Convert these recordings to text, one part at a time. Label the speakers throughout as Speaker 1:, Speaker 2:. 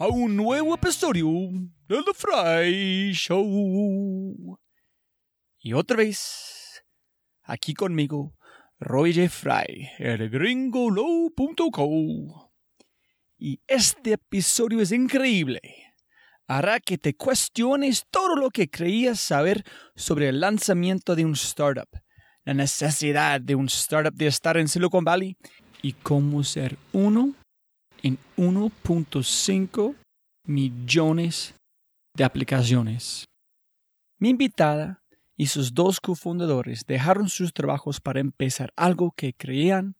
Speaker 1: a un nuevo episodio de The Fry Show. Y otra vez, aquí conmigo, Roy J. Fry, el gringolow.co. Y este episodio es increíble. Hará que te cuestiones todo lo que creías saber sobre el lanzamiento de un startup, la necesidad de un startup de estar en Silicon Valley y cómo ser uno en 1.5 millones de aplicaciones. Mi invitada y sus dos cofundadores dejaron sus trabajos para empezar algo que creían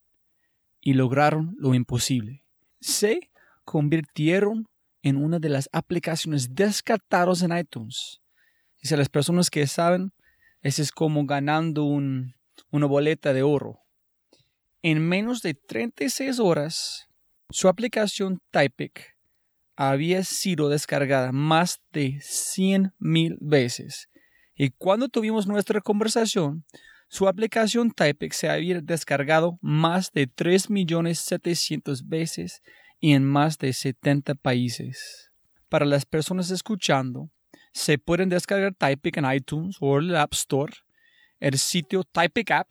Speaker 1: y lograron lo imposible. Se convirtieron en una de las aplicaciones descartadas en iTunes. Y si las personas que saben, eso es como ganando un, una boleta de oro. En menos de 36 horas, su aplicación Typic había sido descargada más de 100.000 veces. Y cuando tuvimos nuestra conversación, su aplicación Typic se había descargado más de 3.700.000 veces y en más de 70 países. Para las personas escuchando, se pueden descargar Typic en iTunes o el App Store, el sitio Typic App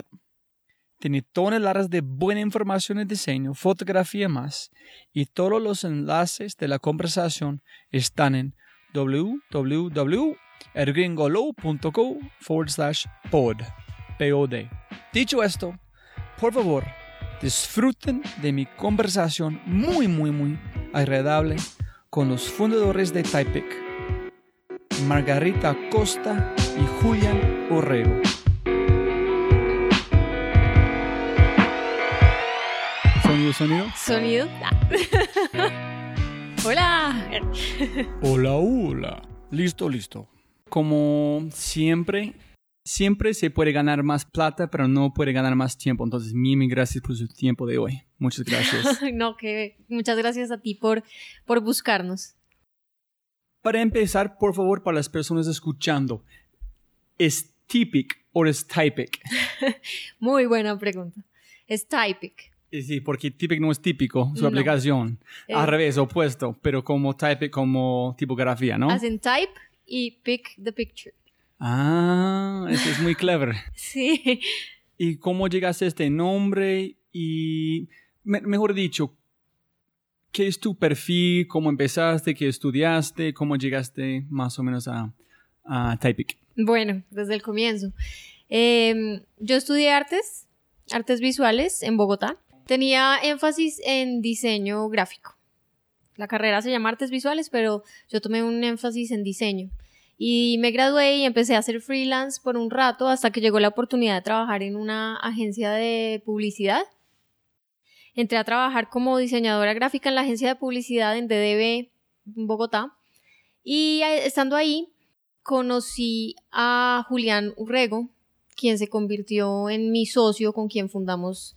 Speaker 1: tiene toneladas de buena información en diseño, fotografía más, y todos los enlaces de la conversación están en www.ergringolow.co forward slash pod. Dicho esto, por favor, disfruten de mi conversación muy, muy, muy agradable con los fundadores de Typic, Margarita Costa y Julián Orrego. Sonido, sonido.
Speaker 2: Hola.
Speaker 1: Hola, hola. Listo, listo. Como siempre, siempre se puede ganar más plata, pero no puede ganar más tiempo. Entonces, mil gracias por su tiempo de hoy. Muchas gracias.
Speaker 2: no, que muchas gracias a ti por, por buscarnos.
Speaker 1: Para empezar, por favor, para las personas escuchando, ¿es Typic o es Typic?
Speaker 2: Muy buena pregunta. Es Typic.
Speaker 1: Sí, porque Typic no es típico, su aplicación. Al revés, opuesto, pero como Typic como tipografía, ¿no?
Speaker 2: Hacen type y pick the picture.
Speaker 1: Ah, eso es muy clever.
Speaker 2: sí.
Speaker 1: ¿Y cómo llegaste a este nombre? Y, mejor dicho, ¿qué es tu perfil? ¿Cómo empezaste? ¿Qué estudiaste? ¿Cómo llegaste más o menos a, a Typic?
Speaker 2: Bueno, desde el comienzo. Em, yo estudié artes, artes visuales en Bogotá. Tenía énfasis en diseño gráfico. La carrera se llama artes visuales, pero yo tomé un énfasis en diseño. Y me gradué y empecé a hacer freelance por un rato hasta que llegó la oportunidad de trabajar en una agencia de publicidad. Entré a trabajar como diseñadora gráfica en la agencia de publicidad en DDB, en Bogotá. Y estando ahí, conocí a Julián Urrego, quien se convirtió en mi socio con quien fundamos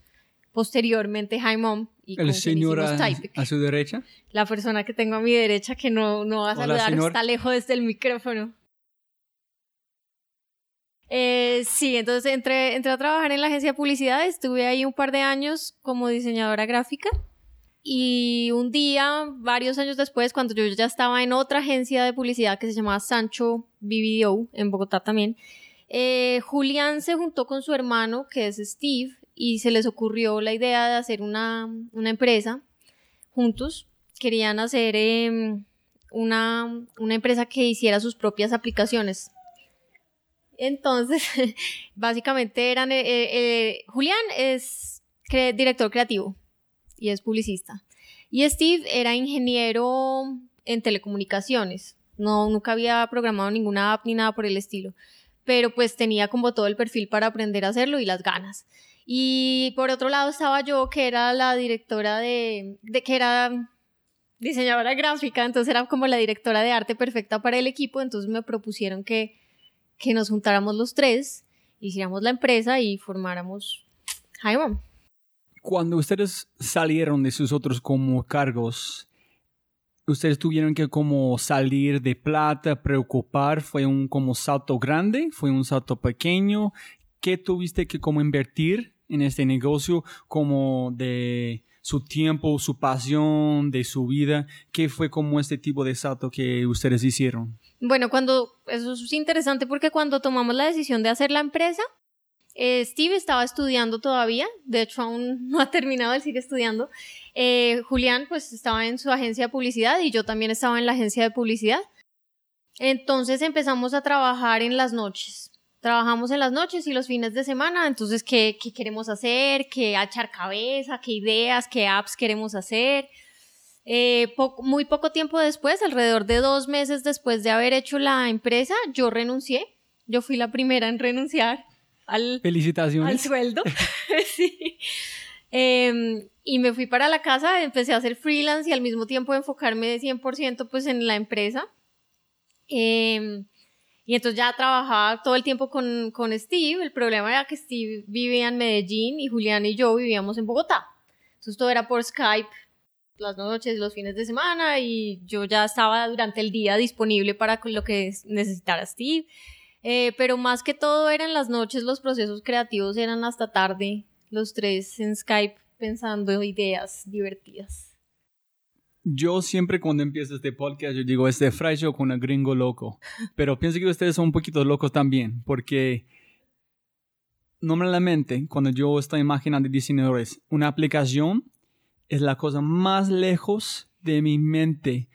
Speaker 2: posteriormente Jaimon y
Speaker 1: el señor a, su derecha
Speaker 2: la persona que tengo a mi derecha que no, no va a saludar está lejos desde el micrófono. Eh, sí, entonces entré, entré a trabajar en la agencia de publicidad, estuve ahí un par de años como diseñadora gráfica y un día, varios años después, cuando yo ya estaba en otra agencia de publicidad que se llamaba Sancho BBDO en Bogotá también, eh, Julián se juntó con su hermano que es Steve y se les ocurrió la idea de hacer una, empresa juntos. Querían hacer em, una, empresa que hiciera sus propias aplicaciones. Entonces, básicamente eran... Eh, eh, eh, Julián es director creativo y es publicista. Y Steve era ingeniero en telecomunicaciones. No, nunca había programado ninguna app ni nada por el estilo. Pero pues tenía como todo el perfil para aprender a hacerlo y las ganas. Y por otro lado estaba yo, que era la directora de, de que era diseñadora gráfica, entonces era como la directora de arte perfecta para el equipo, entonces me propusieron que, que nos juntáramos los tres, hiciéramos la empresa y formáramos Jaime.
Speaker 1: Cuando ustedes salieron de sus otros como cargos, ustedes tuvieron que como salir de plata, preocupar, fue un como salto grande, fue un salto pequeño, ¿qué tuviste que como invertir en este negocio como de su tiempo, su pasión, de su vida? ¿Qué fue como este tipo de salto que ustedes hicieron?
Speaker 2: Bueno, cuando, eso es interesante porque cuando tomamos la decisión de hacer la empresa, eh, Steve estaba estudiando todavía, de hecho aún no ha terminado, él sigue estudiando. Eh, Julián pues estaba en su agencia de publicidad y yo también estaba en la agencia de publicidad. Entonces empezamos a trabajar en las noches trabajamos en las noches y los fines de semana, entonces, ¿qué, qué queremos hacer? ¿Qué echar cabeza? ¿Qué ideas? ¿Qué apps queremos hacer? Eh, muy poco tiempo después, alrededor de dos meses después de haber hecho la empresa, yo renuncié. Yo fui la primera en renunciar al,
Speaker 1: Felicitaciones.
Speaker 2: al sueldo. sí. Em, y me fui para la casa, empecé a hacer freelance y al mismo tiempo enfocarme de 100% pues en la empresa. Eh, y entonces ya trabajaba todo el tiempo con, con Steve. El problema era que Steve vivía en Medellín y Julián y yo vivíamos en Bogotá. Entonces todo era por Skype las noches, los fines de semana y yo ya estaba durante el día disponible para lo que necesitara Steve. Eh, pero más que todo eran las noches, los procesos creativos eran hasta tarde, los tres en Skype pensando ideas divertidas.
Speaker 1: Yo siempre cuando empiezo este podcast, yo digo, este Fry Show con un gringo loco. Pero pienso que ustedes son un poquito locos también, porque normalmente cuando yo estoy imaginando diseñadores, una aplicación es la cosa más lejos de mi mente.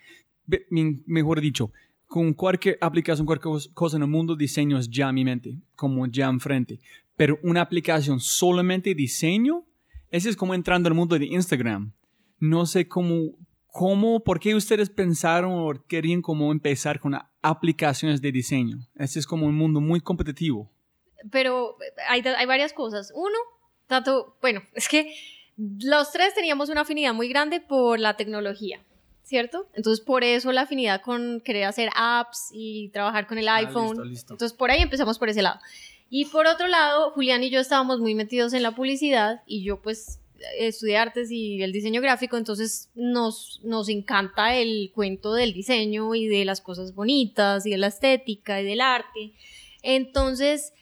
Speaker 1: mejor dicho, con cualquier aplicación, cualquier cosa en el mundo, diseño es ya mi mente, como ya enfrente. Pero una aplicación solamente diseño, ese es como entrando al mundo de Instagram. No sé cómo ¿Cómo, por qué ustedes pensaron o querían como empezar con aplicaciones de diseño? Este es como un mundo muy competitivo.
Speaker 2: Pero hay, hay varias cosas. Uno, tanto, bueno, es que los tres teníamos una afinidad muy grande por la tecnología, ¿cierto? Entonces, por eso la afinidad con querer hacer apps y trabajar con el ah, iPhone. Entonces, por ahí empezamos por ese lado. Y por otro lado, Julián y yo estábamos muy metidos en la publicidad y yo pues estudié artes y el diseño gráfico, entonces nos, nos encanta el cuento del diseño y de las cosas bonitas y de la estética y del arte. Entonces,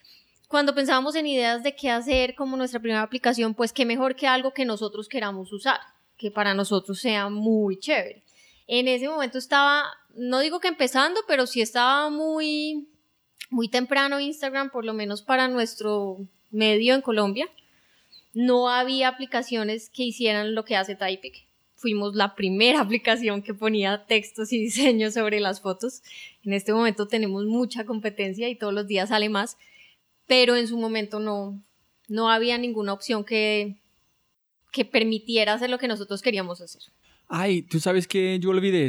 Speaker 2: cuando pensábamos en ideas de qué hacer como nuestra primera aplicación, pues qué mejor que algo que nosotros queramos usar, que para nosotros sea muy chévere. En ese momento estaba, no digo que empezando, pero sí estaba muy, muy temprano Instagram, por lo menos para nuestro medio en Colombia no había aplicaciones que hicieran lo que hace Typic. Fuimos la primera aplicación que ponía textos y diseños sobre las fotos. En este momento tenemos mucha competencia y todos los días sale más, pero en su momento no, no había ninguna opción que, que permitiera hacer lo que nosotros queríamos hacer.
Speaker 1: Ay, tú sabes que yo olvidé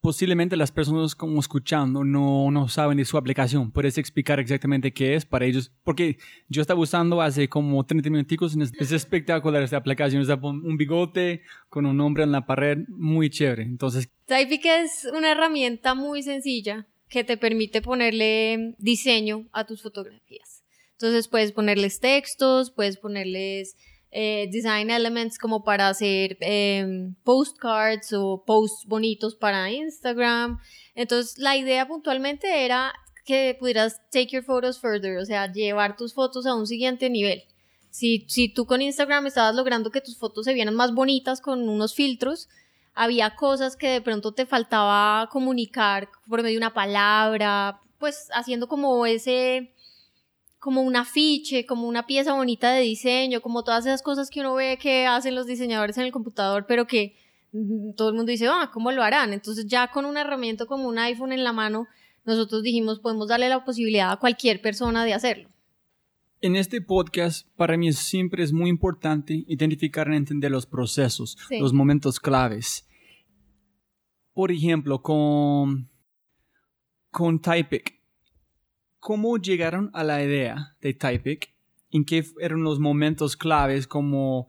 Speaker 1: posiblemente las personas como escuchando no, no saben de su aplicación. ¿Puedes explicar exactamente qué es para ellos? Porque yo estaba usando hace como 30 minutos. Es espectacular esta aplicación. Es un bigote con un nombre en la pared. Muy chévere. Entonces...
Speaker 2: Typic es una herramienta muy sencilla que te permite ponerle diseño a tus fotografías. Entonces puedes ponerles textos, puedes ponerles eh, design elements como para hacer em, postcards o posts bonitos para Instagram. Entonces la idea puntualmente era que pudieras take your photos further, o sea, llevar tus fotos a un siguiente nivel. Si, si tú con Instagram estabas logrando que tus fotos se vieran más bonitas con unos filtros, había cosas que de pronto te faltaba comunicar por medio de una palabra, pues haciendo como ese como un afiche, como una pieza bonita de diseño, como todas esas cosas que uno ve que hacen los diseñadores en el computador, pero que mm, todo el mundo dice, ah, ¿cómo lo harán? Entonces ya con una herramienta como un iPhone en la mano, nosotros dijimos, podemos darle la posibilidad a cualquier persona de hacerlo.
Speaker 1: En este podcast, para mí siempre es muy importante identificar y entender los procesos, los momentos claves. Por ejemplo, con, con Typic, ¿Cómo llegaron a la idea de Typic? ¿En qué eran los momentos claves como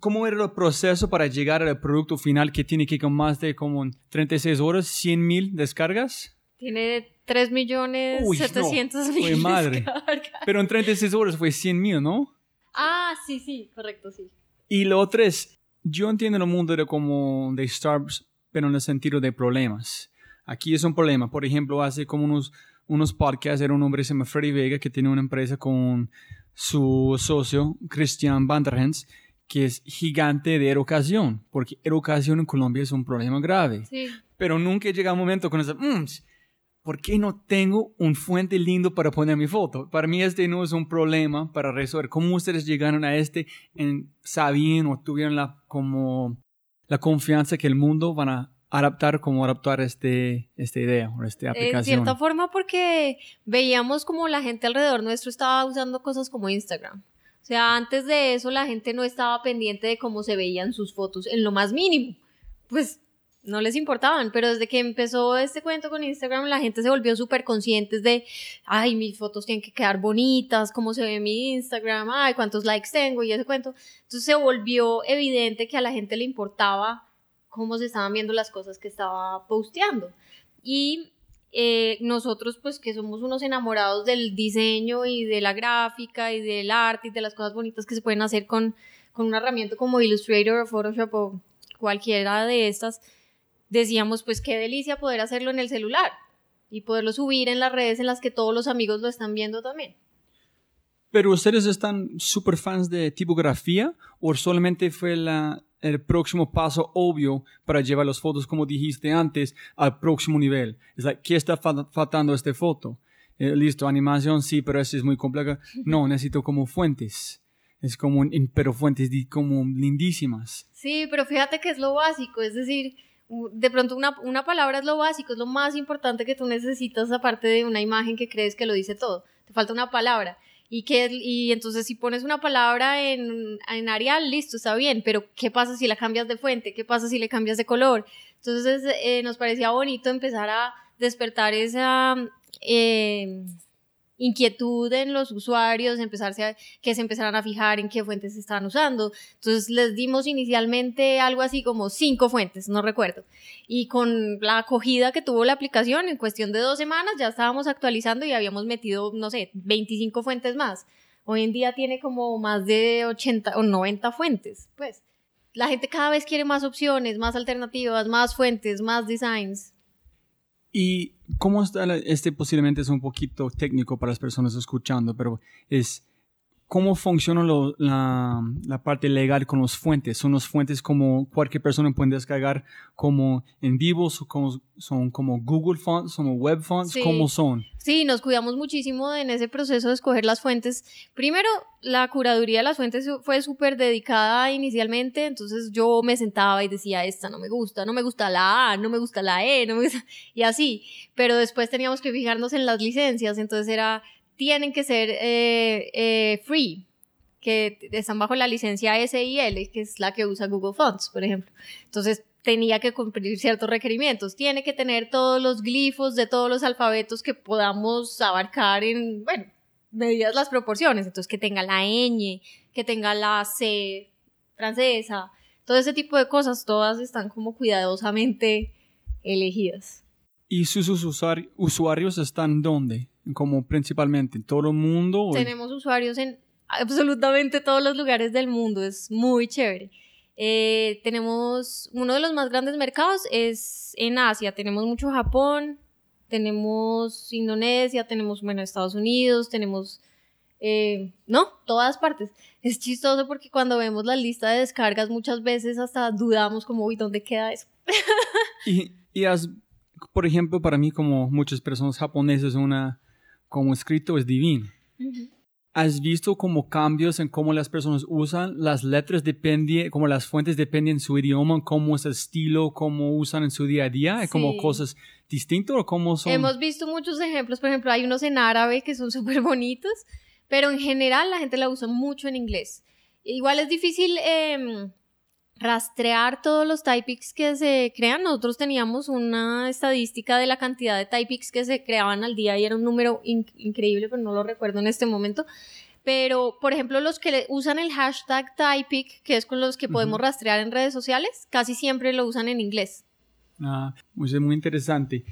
Speaker 1: ¿Cómo era el proceso para llegar al producto final que tiene que con más de como 36 horas, 100 mil descargas?
Speaker 2: Tiene 3 millones
Speaker 1: Uy,
Speaker 2: 700
Speaker 1: no,
Speaker 2: mil
Speaker 1: fue madre.
Speaker 2: descargas.
Speaker 1: Pero en 36 horas fue 100 mil, ¿no?
Speaker 2: Ah, sí, sí, correcto, sí.
Speaker 1: Y lo otro es, yo entiendo el mundo de como de startups, pero en el sentido de problemas. Aquí es un problema. Por ejemplo, hace como unos, unos podcasts, era un hombre que se llama Freddy Vega, que tiene una empresa con su socio, Christian Vanderhens, que es gigante de educación, porque educación en Colombia es un problema grave.
Speaker 2: Sí.
Speaker 1: Pero nunca llega un momento con ese, "Mm, ¿por qué no tengo un fuente lindo para poner mi foto? Para mí este no es un problema para resolver. ¿Cómo ustedes llegaron a este en, sabían o tuvieron la, como, la confianza que el mundo van a adaptar, como adaptar este, esta idea o esta
Speaker 2: En
Speaker 1: aplicación?
Speaker 2: cierta forma porque veíamos como la gente alrededor nuestro estaba usando cosas como Instagram. O sea, antes de eso la gente no estaba pendiente de cómo se veían sus fotos en lo más mínimo. Pues no les importaban, pero desde que empezó este cuento con Instagram la gente se volvió súper conscientes de, ay, mis fotos tienen que quedar bonitas, cómo se ve mi Instagram, ay, cuántos likes tengo y ese cuento. Entonces se volvió evidente que a la gente le importaba cómo se estaban viendo las cosas que estaba posteando. Y eh, nosotros, pues que somos unos enamorados del diseño y de la gráfica y del arte y de las cosas bonitas que se pueden hacer con, con una herramienta como Illustrator o Photoshop o cualquiera de estas, decíamos, pues qué delicia poder hacerlo en el celular y poderlo subir en las redes en las que todos los amigos lo están viendo también.
Speaker 1: ¿Pero ustedes están súper fans de tipografía o solamente fue la, el próximo paso obvio para llevar las fotos, como dijiste antes, al próximo nivel? Es like, ¿qué está fa- faltando a esta foto? Eh, listo, animación sí, pero eso es muy compleja. No, necesito como fuentes. Es como, pero fuentes como lindísimas.
Speaker 2: Sí, pero fíjate que es lo básico, es decir, de pronto una, una palabra es lo básico, es lo más importante que tú necesitas aparte de una imagen que crees que lo dice todo. Te falta una palabra. Y, que, y entonces si pones una palabra en, en Arial, listo, está bien, pero ¿qué pasa si la cambias de fuente? ¿Qué pasa si le cambias de color? Entonces eh, nos parecía bonito empezar a despertar esa eh, inquietud en los usuarios, empezarse a, que se empezaran a fijar en qué fuentes estaban usando. Entonces les dimos inicialmente algo así como cinco fuentes, no recuerdo. Y con la acogida que tuvo la aplicación, en cuestión de dos semanas ya estábamos actualizando y habíamos metido, no sé, 25 fuentes más. Hoy en día tiene como más de 80 o 90 fuentes. Pues la gente cada vez quiere más opciones, más alternativas, más fuentes, más designs.
Speaker 1: ¿Y cómo está la- este? Posiblemente es un poquito técnico para las personas escuchando, pero es cómo funciona lo- la, la parte legal con los fuentes. Son los fuentes como cualquier persona puede descargar como en vivo, son como, son como Google Fonts, como Web Fonts,
Speaker 2: Sí.
Speaker 1: ¿cómo son?
Speaker 2: Sí, nos cuidamos muchísimo en ese proceso de escoger las fuentes. Primero, la curaduría de las fuentes fue súper dedicada inicialmente, entonces yo me sentaba y decía, esta no me gusta, no me gusta la A, no me gusta la E, no me gusta, y así. Pero después teníamos que fijarnos en las licencias, entonces era, tienen que ser eh, eh, free, que están bajo la licencia SIL, que es la que usa Google Fonts, por ejemplo. Entonces tenía que cumplir ciertos requerimientos. Tiene que tener todos los glifos de todos los alfabetos que podamos abarcar en, bueno, medidas las proporciones. Entonces que tenga la ñ, que tenga la C francesa, todo ese tipo de cosas, todas están como cuidadosamente elegidas.
Speaker 1: ¿Y sus usuari- usuarios están dónde? Como principalmente en todo el mundo. o-
Speaker 2: Tenemos usuarios en absolutamente todos los lugares del mundo, es muy chévere. Eh, tenemos uno de los más grandes mercados es en Asia, tenemos mucho Japón, tenemos Indonesia, tenemos, bueno, Estados Unidos, tenemos, eh, no, todas partes. Es chistoso porque cuando vemos la lista de descargas muchas veces hasta dudamos como, uy, ¿dónde queda eso?
Speaker 1: Y, y has, por ejemplo, para mí como muchas personas japonesas, una como escrito es divino. ¿Has visto como cambios en cómo las personas usan las letras? Depende, como las fuentes dependen de su idioma, cómo es el estilo, cómo usan en su día a día. ¿Hay como
Speaker 2: Sí.
Speaker 1: cosas distintas o cómo son?
Speaker 2: Hemos visto muchos ejemplos, por ejemplo, hay unos en árabe que son súper bonitos, pero en general la gente la usa mucho en inglés. Igual es difícil em, rastrear todos los typex que se crean. Nosotros teníamos una estadística de la cantidad de typex que se creaban al día y era un número in- increíble, pero no lo recuerdo en este momento. pero por ejemplo los que usan el hashtag Typic, que es con los que podemos rastrear en redes sociales, casi siempre lo usan en inglés.
Speaker 1: Ah, muy, muy interesante.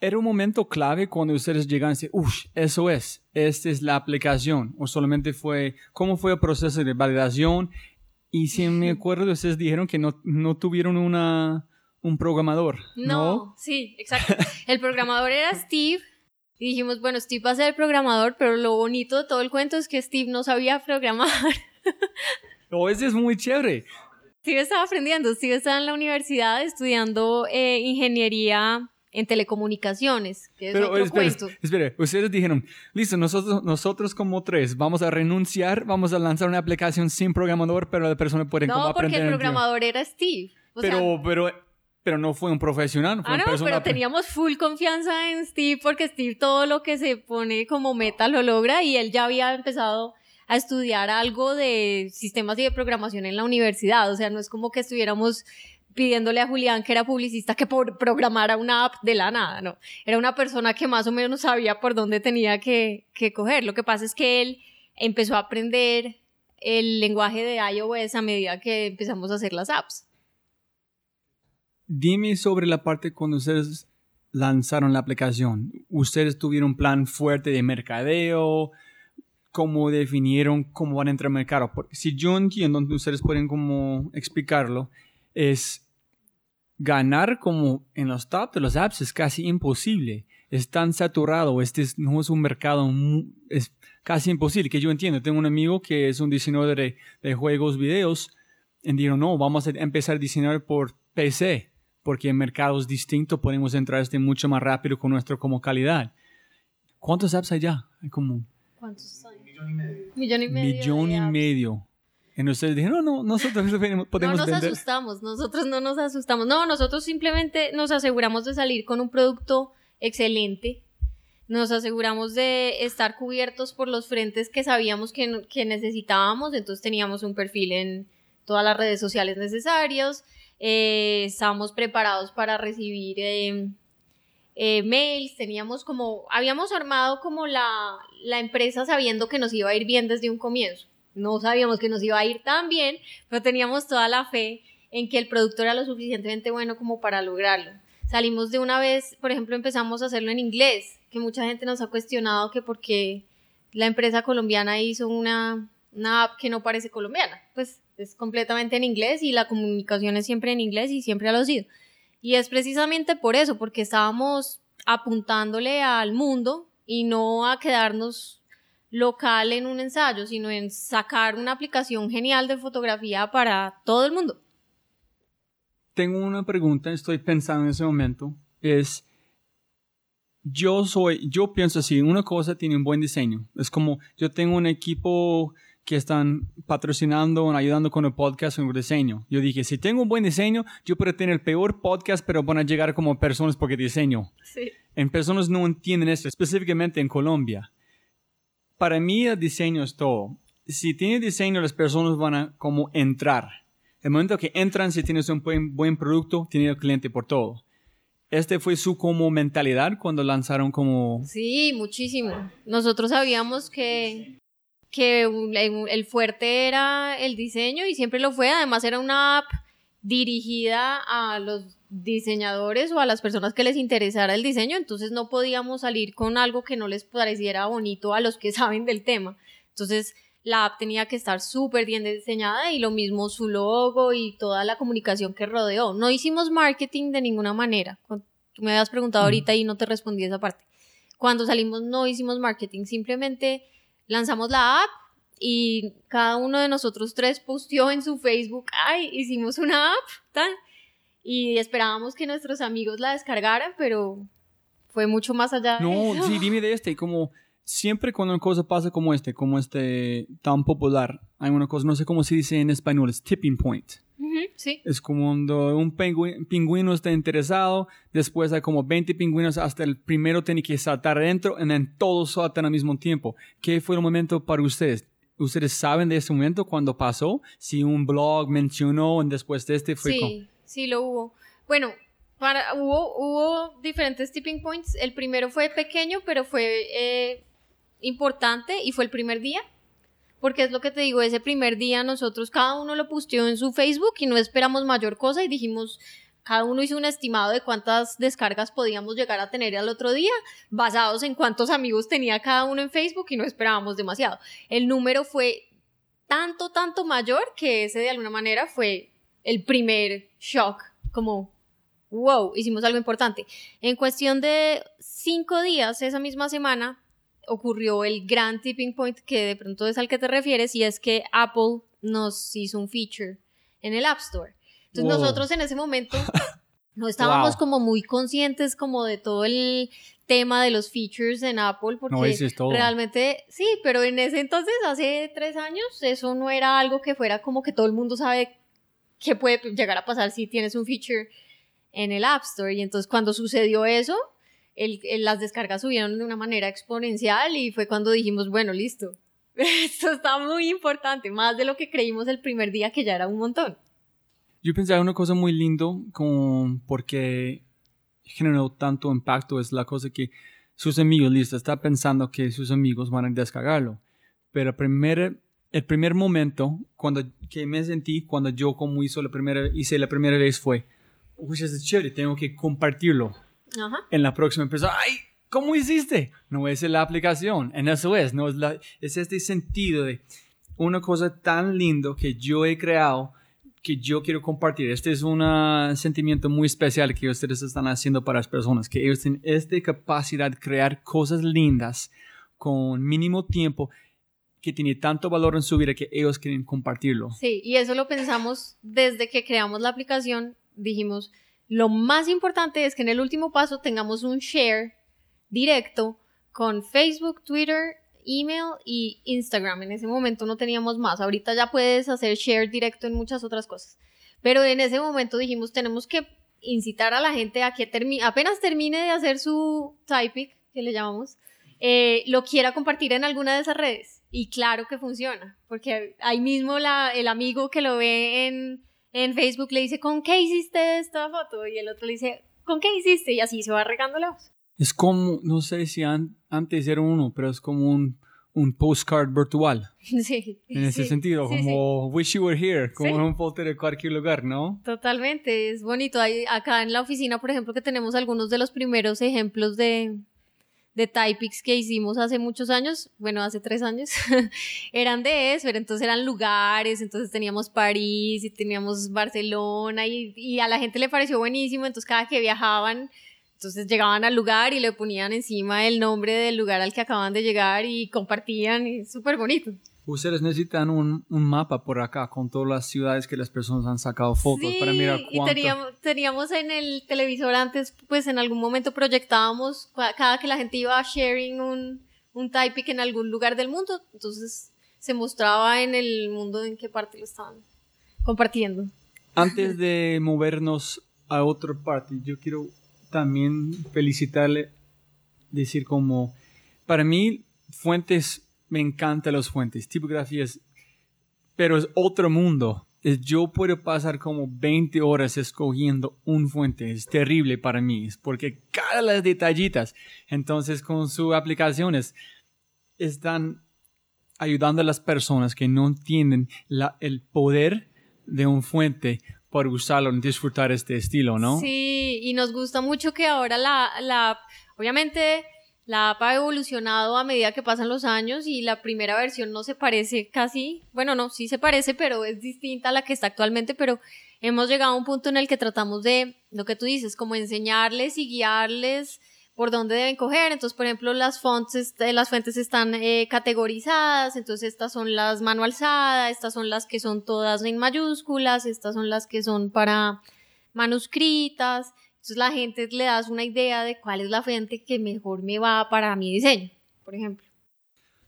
Speaker 1: ¿Era un momento clave cuando ustedes llegaron y decían, uff, eso es, esta es la aplicación? ¿O solamente fue, cómo fue el proceso de validación? Y si me acuerdo, ustedes dijeron que no, no tuvieron una, un programador. No,
Speaker 2: no, sí, exacto. El programador era Steve. Y dijimos, bueno, Steve va a ser el programador, pero lo bonito de todo el cuento es que Steve no sabía programar.
Speaker 1: Oh, eso es muy chévere.
Speaker 2: Steve estaba aprendiendo, Steve estaba en la universidad estudiando eh, ingeniería en telecomunicaciones, que es Pero, otro espere, cuento.
Speaker 1: Espere, ustedes dijeron, listo, nosotros, nosotros como tres vamos a renunciar, vamos a lanzar una aplicación sin programador, pero la persona puede no,
Speaker 2: como aprender. No, porque el programador era Steve.
Speaker 1: pero, pero, pero no fue un profesional. Fue
Speaker 2: ah, no, pero teníamos full confianza en Steve porque Steve todo lo que se pone como meta lo logra y él ya había empezado a estudiar algo de sistemas y de programación en la universidad. O sea, no es como que estuviéramos pidiéndole a Julián, que era publicista, que programara una app de la nada, no. Era una persona que más o menos sabía por dónde tenía que, que coger. Lo que pasa es que él empezó a aprender el lenguaje de iOS a medida que empezamos a hacer las apps.
Speaker 1: Dime sobre la parte cuando ustedes lanzaron la aplicación. ¿Ustedes tuvieron un plan fuerte de mercadeo? ¿Cómo definieron cómo van a entrar al mercado? Porque si yo entiendo, ustedes pueden como explicarlo, es ganar como en los top de los apps es casi imposible. Es tan saturado, este no es un mercado, es casi imposible, que yo entiendo. Tengo un amigo que es un diseñador de, de juegos, videos, y dijeron, no, vamos a empezar a diseñar por PC, porque en mercados distintos podemos entrar este mucho más rápido con nuestro como calidad. ¿Cuántos apps hay ya? Hay como...
Speaker 2: ¿Cuántos hay?
Speaker 3: Millón y medio.
Speaker 2: Millón y medio.
Speaker 1: Millón y medio. Y ustedes dijeron, no, no, nosotros podemos
Speaker 2: No nos asustamos, nosotros no nos asustamos. No, nosotros simplemente nos aseguramos de salir con un producto excelente. Nos aseguramos de estar cubiertos por los frentes que sabíamos que, que necesitábamos. Entonces teníamos un perfil en todas las redes sociales necesarios. Eh, estábamos preparados para recibir eh, eh, mails. Teníamos como, habíamos armado como la, la empresa sabiendo que nos iba a ir bien desde un comienzo no sabíamos que nos iba a ir tan bien, pero teníamos toda la fe en que el producto era lo suficientemente bueno como para lograrlo. Salimos de una vez, por ejemplo, empezamos a hacerlo en inglés, que mucha gente nos ha cuestionado que porque la empresa colombiana hizo una, una app que no parece colombiana, pues es completamente en inglés y la comunicación es siempre en inglés y siempre ha lo sido. Y es precisamente por eso, porque estábamos apuntándole al mundo y no a quedarnos local en un ensayo, sino en sacar una aplicación genial de fotografía para todo el mundo.
Speaker 1: Tengo una pregunta, estoy pensando en ese momento, es, yo soy, yo pienso así, una cosa tiene un buen diseño, es como yo tengo un equipo que están patrocinando o ayudando con el podcast en el diseño. Yo dije, si tengo un buen diseño, yo puedo tener el peor podcast, pero van a llegar como personas porque diseño.
Speaker 2: Sí.
Speaker 1: En personas no entienden esto, específicamente en Colombia para mí el diseño es todo. Si tiene diseño, las personas van a como entrar. El momento que entran, si tienes un buen, buen producto, tiene el cliente por todo. ¿Este fue su como mentalidad cuando lanzaron como...?
Speaker 2: Sí, muchísimo. Nosotros sabíamos que, que el fuerte era el diseño y siempre lo fue. Además era una app dirigida a los diseñadores o a las personas que les interesara el diseño, entonces no podíamos salir con algo que no les pareciera bonito a los que saben del tema. Entonces la app tenía que estar súper bien diseñada y lo mismo su logo y toda la comunicación que rodeó. No hicimos marketing de ninguna manera. Tú me habías preguntado ahorita y no te respondí esa parte. Cuando salimos no hicimos marketing, simplemente lanzamos la app y cada uno de nosotros tres posteó en su Facebook, ay, hicimos una app, tal y esperábamos que nuestros amigos la descargaran, pero fue mucho más allá.
Speaker 1: No, sí, dime de este, como siempre cuando una cosa pasa como este, como este tan popular, hay una cosa, no sé cómo se dice en español, es tipping point.
Speaker 2: sí.
Speaker 1: Es como cuando un pingüino está interesado, después hay como 20 pingüinos, hasta el primero tiene que saltar adentro, y todos saltan al mismo tiempo. ¿Qué fue el momento para ustedes? ¿Ustedes saben de ese momento cuando pasó? Si un blog mencionó después de este fue
Speaker 2: sí sí lo hubo. Bueno, para, hubo, hubo diferentes tipping points. El primero fue pequeño, pero fue eh, importante y fue el primer día. Porque es lo que te digo, ese primer día nosotros cada uno lo posteó en su Facebook y no esperamos mayor cosa y dijimos, cada uno hizo un estimado de cuántas descargas podíamos llegar a tener al otro día, basados en cuántos amigos tenía cada uno en Facebook y no esperábamos demasiado. El número fue tanto, tanto mayor que ese de alguna manera fue el primer shock, como, wow, hicimos algo importante. En cuestión de cinco días, esa misma semana, ocurrió el gran tipping point que de pronto es al que te refieres y es que Apple nos hizo un feature en el App Store. Entonces nosotros en ese momento no estábamos como muy conscientes como de todo el tema de los features en Apple porque realmente sí, pero en ese entonces, hace tres años, eso no era algo que fuera como que todo el mundo sabe qué puede llegar a pasar si tienes un feature en el App Store. Y entonces cuando sucedió eso, las descargas subieron de una manera exponencial y fue cuando dijimos, bueno, listo, esto está muy importante, más de lo que creímos el primer día que ya era un montón.
Speaker 1: Yo pensaba una cosa muy lindo con porque generó tanto impacto es la cosa que sus amigos, listo, está pensando que sus amigos van a descargarlo, pero el primer, el primer momento cuando que me sentí cuando yo como hizo la primera hice la primera vez fue, uy, es chévere, tengo que compartirlo en la próxima empresa, ¡ay! ¿Cómo hiciste? No es la aplicación, en eso es, no es, la, es este sentido de una cosa tan lindo que yo he creado que yo quiero compartir. Este es un sentimiento muy especial que ustedes están haciendo para las personas, que ellos tienen esta capacidad de crear cosas lindas con mínimo tiempo que tiene tanto valor en su vida que ellos quieren compartirlo.
Speaker 2: Sí, y eso lo pensamos desde que creamos la aplicación. Dijimos, lo más importante es que en el último paso tengamos un share directo con Facebook, Twitter, email y Instagram. En ese momento no teníamos más. Ahorita ya puedes hacer share directo en muchas otras cosas. Pero en ese momento dijimos, tenemos que incitar a la gente a que termine, apenas termine de hacer su typing, que le llamamos, eh, lo quiera compartir en alguna de esas redes. Y claro que funciona, porque ahí mismo la, el amigo que lo ve en, en Facebook le dice, ¿con qué hiciste esta foto? Y el otro le dice, ¿con qué hiciste? Y así se va regando la voz.
Speaker 1: Es como, no sé si antes era uno, pero es como un, un postcard virtual.
Speaker 2: Sí.
Speaker 1: En ese sentido, como wish you were here, como un póster de cualquier lugar, ¿no?
Speaker 2: Totalmente, es bonito. Hay, acá en la oficina, por ejemplo, que tenemos algunos de los primeros ejemplos de, de Typix que hicimos hace muchos años, bueno, hace tres años, eran de eso, entonces eran lugares, entonces teníamos París y teníamos Barcelona y, y, a la gente le pareció buenísimo, entonces cada que viajaban, entonces llegaban al lugar y le ponían encima el nombre del lugar al que acaban de llegar y compartían, y súper bonito.
Speaker 1: Ustedes necesitan un, un, mapa por acá con todas las ciudades que las personas han sacado fotos para mirar cuánto.
Speaker 2: y teníamos, teníamos, en el televisor antes, pues en algún momento proyectábamos cada que la gente iba sharing un, un typic en algún lugar del mundo, entonces se mostraba en el mundo en qué parte lo estaban compartiendo.
Speaker 1: Antes de movernos a otra parte, yo quiero también felicitarle, decir como, para mí, fuentes me encantan las fuentes, tipografías, pero es otro mundo. Yo puedo pasar como 20 horas escogiendo un fuente. Es terrible para mí, es porque cada las detallitas. Entonces, con sus aplicaciones, están ayudando a las personas que no entienden la, el poder de un fuente para usarlo disfrutar este estilo, ¿no?
Speaker 2: Sí, y nos gusta mucho que ahora la, la obviamente la app ha evolucionado a medida que pasan los años y la primera versión no se parece casi, bueno, no, sí se parece, pero es distinta a la que está actualmente, pero hemos llegado a un punto en el que tratamos de, lo que tú dices, como enseñarles y guiarles por dónde deben coger. Entonces, por ejemplo, las, fontes, las fuentes están eh, categorizadas, entonces estas son las mano estas son las que son todas en mayúsculas, estas son las que son para manuscritas. Entonces la gente le das una idea de cuál es la fuente que mejor me va para mi diseño, por ejemplo.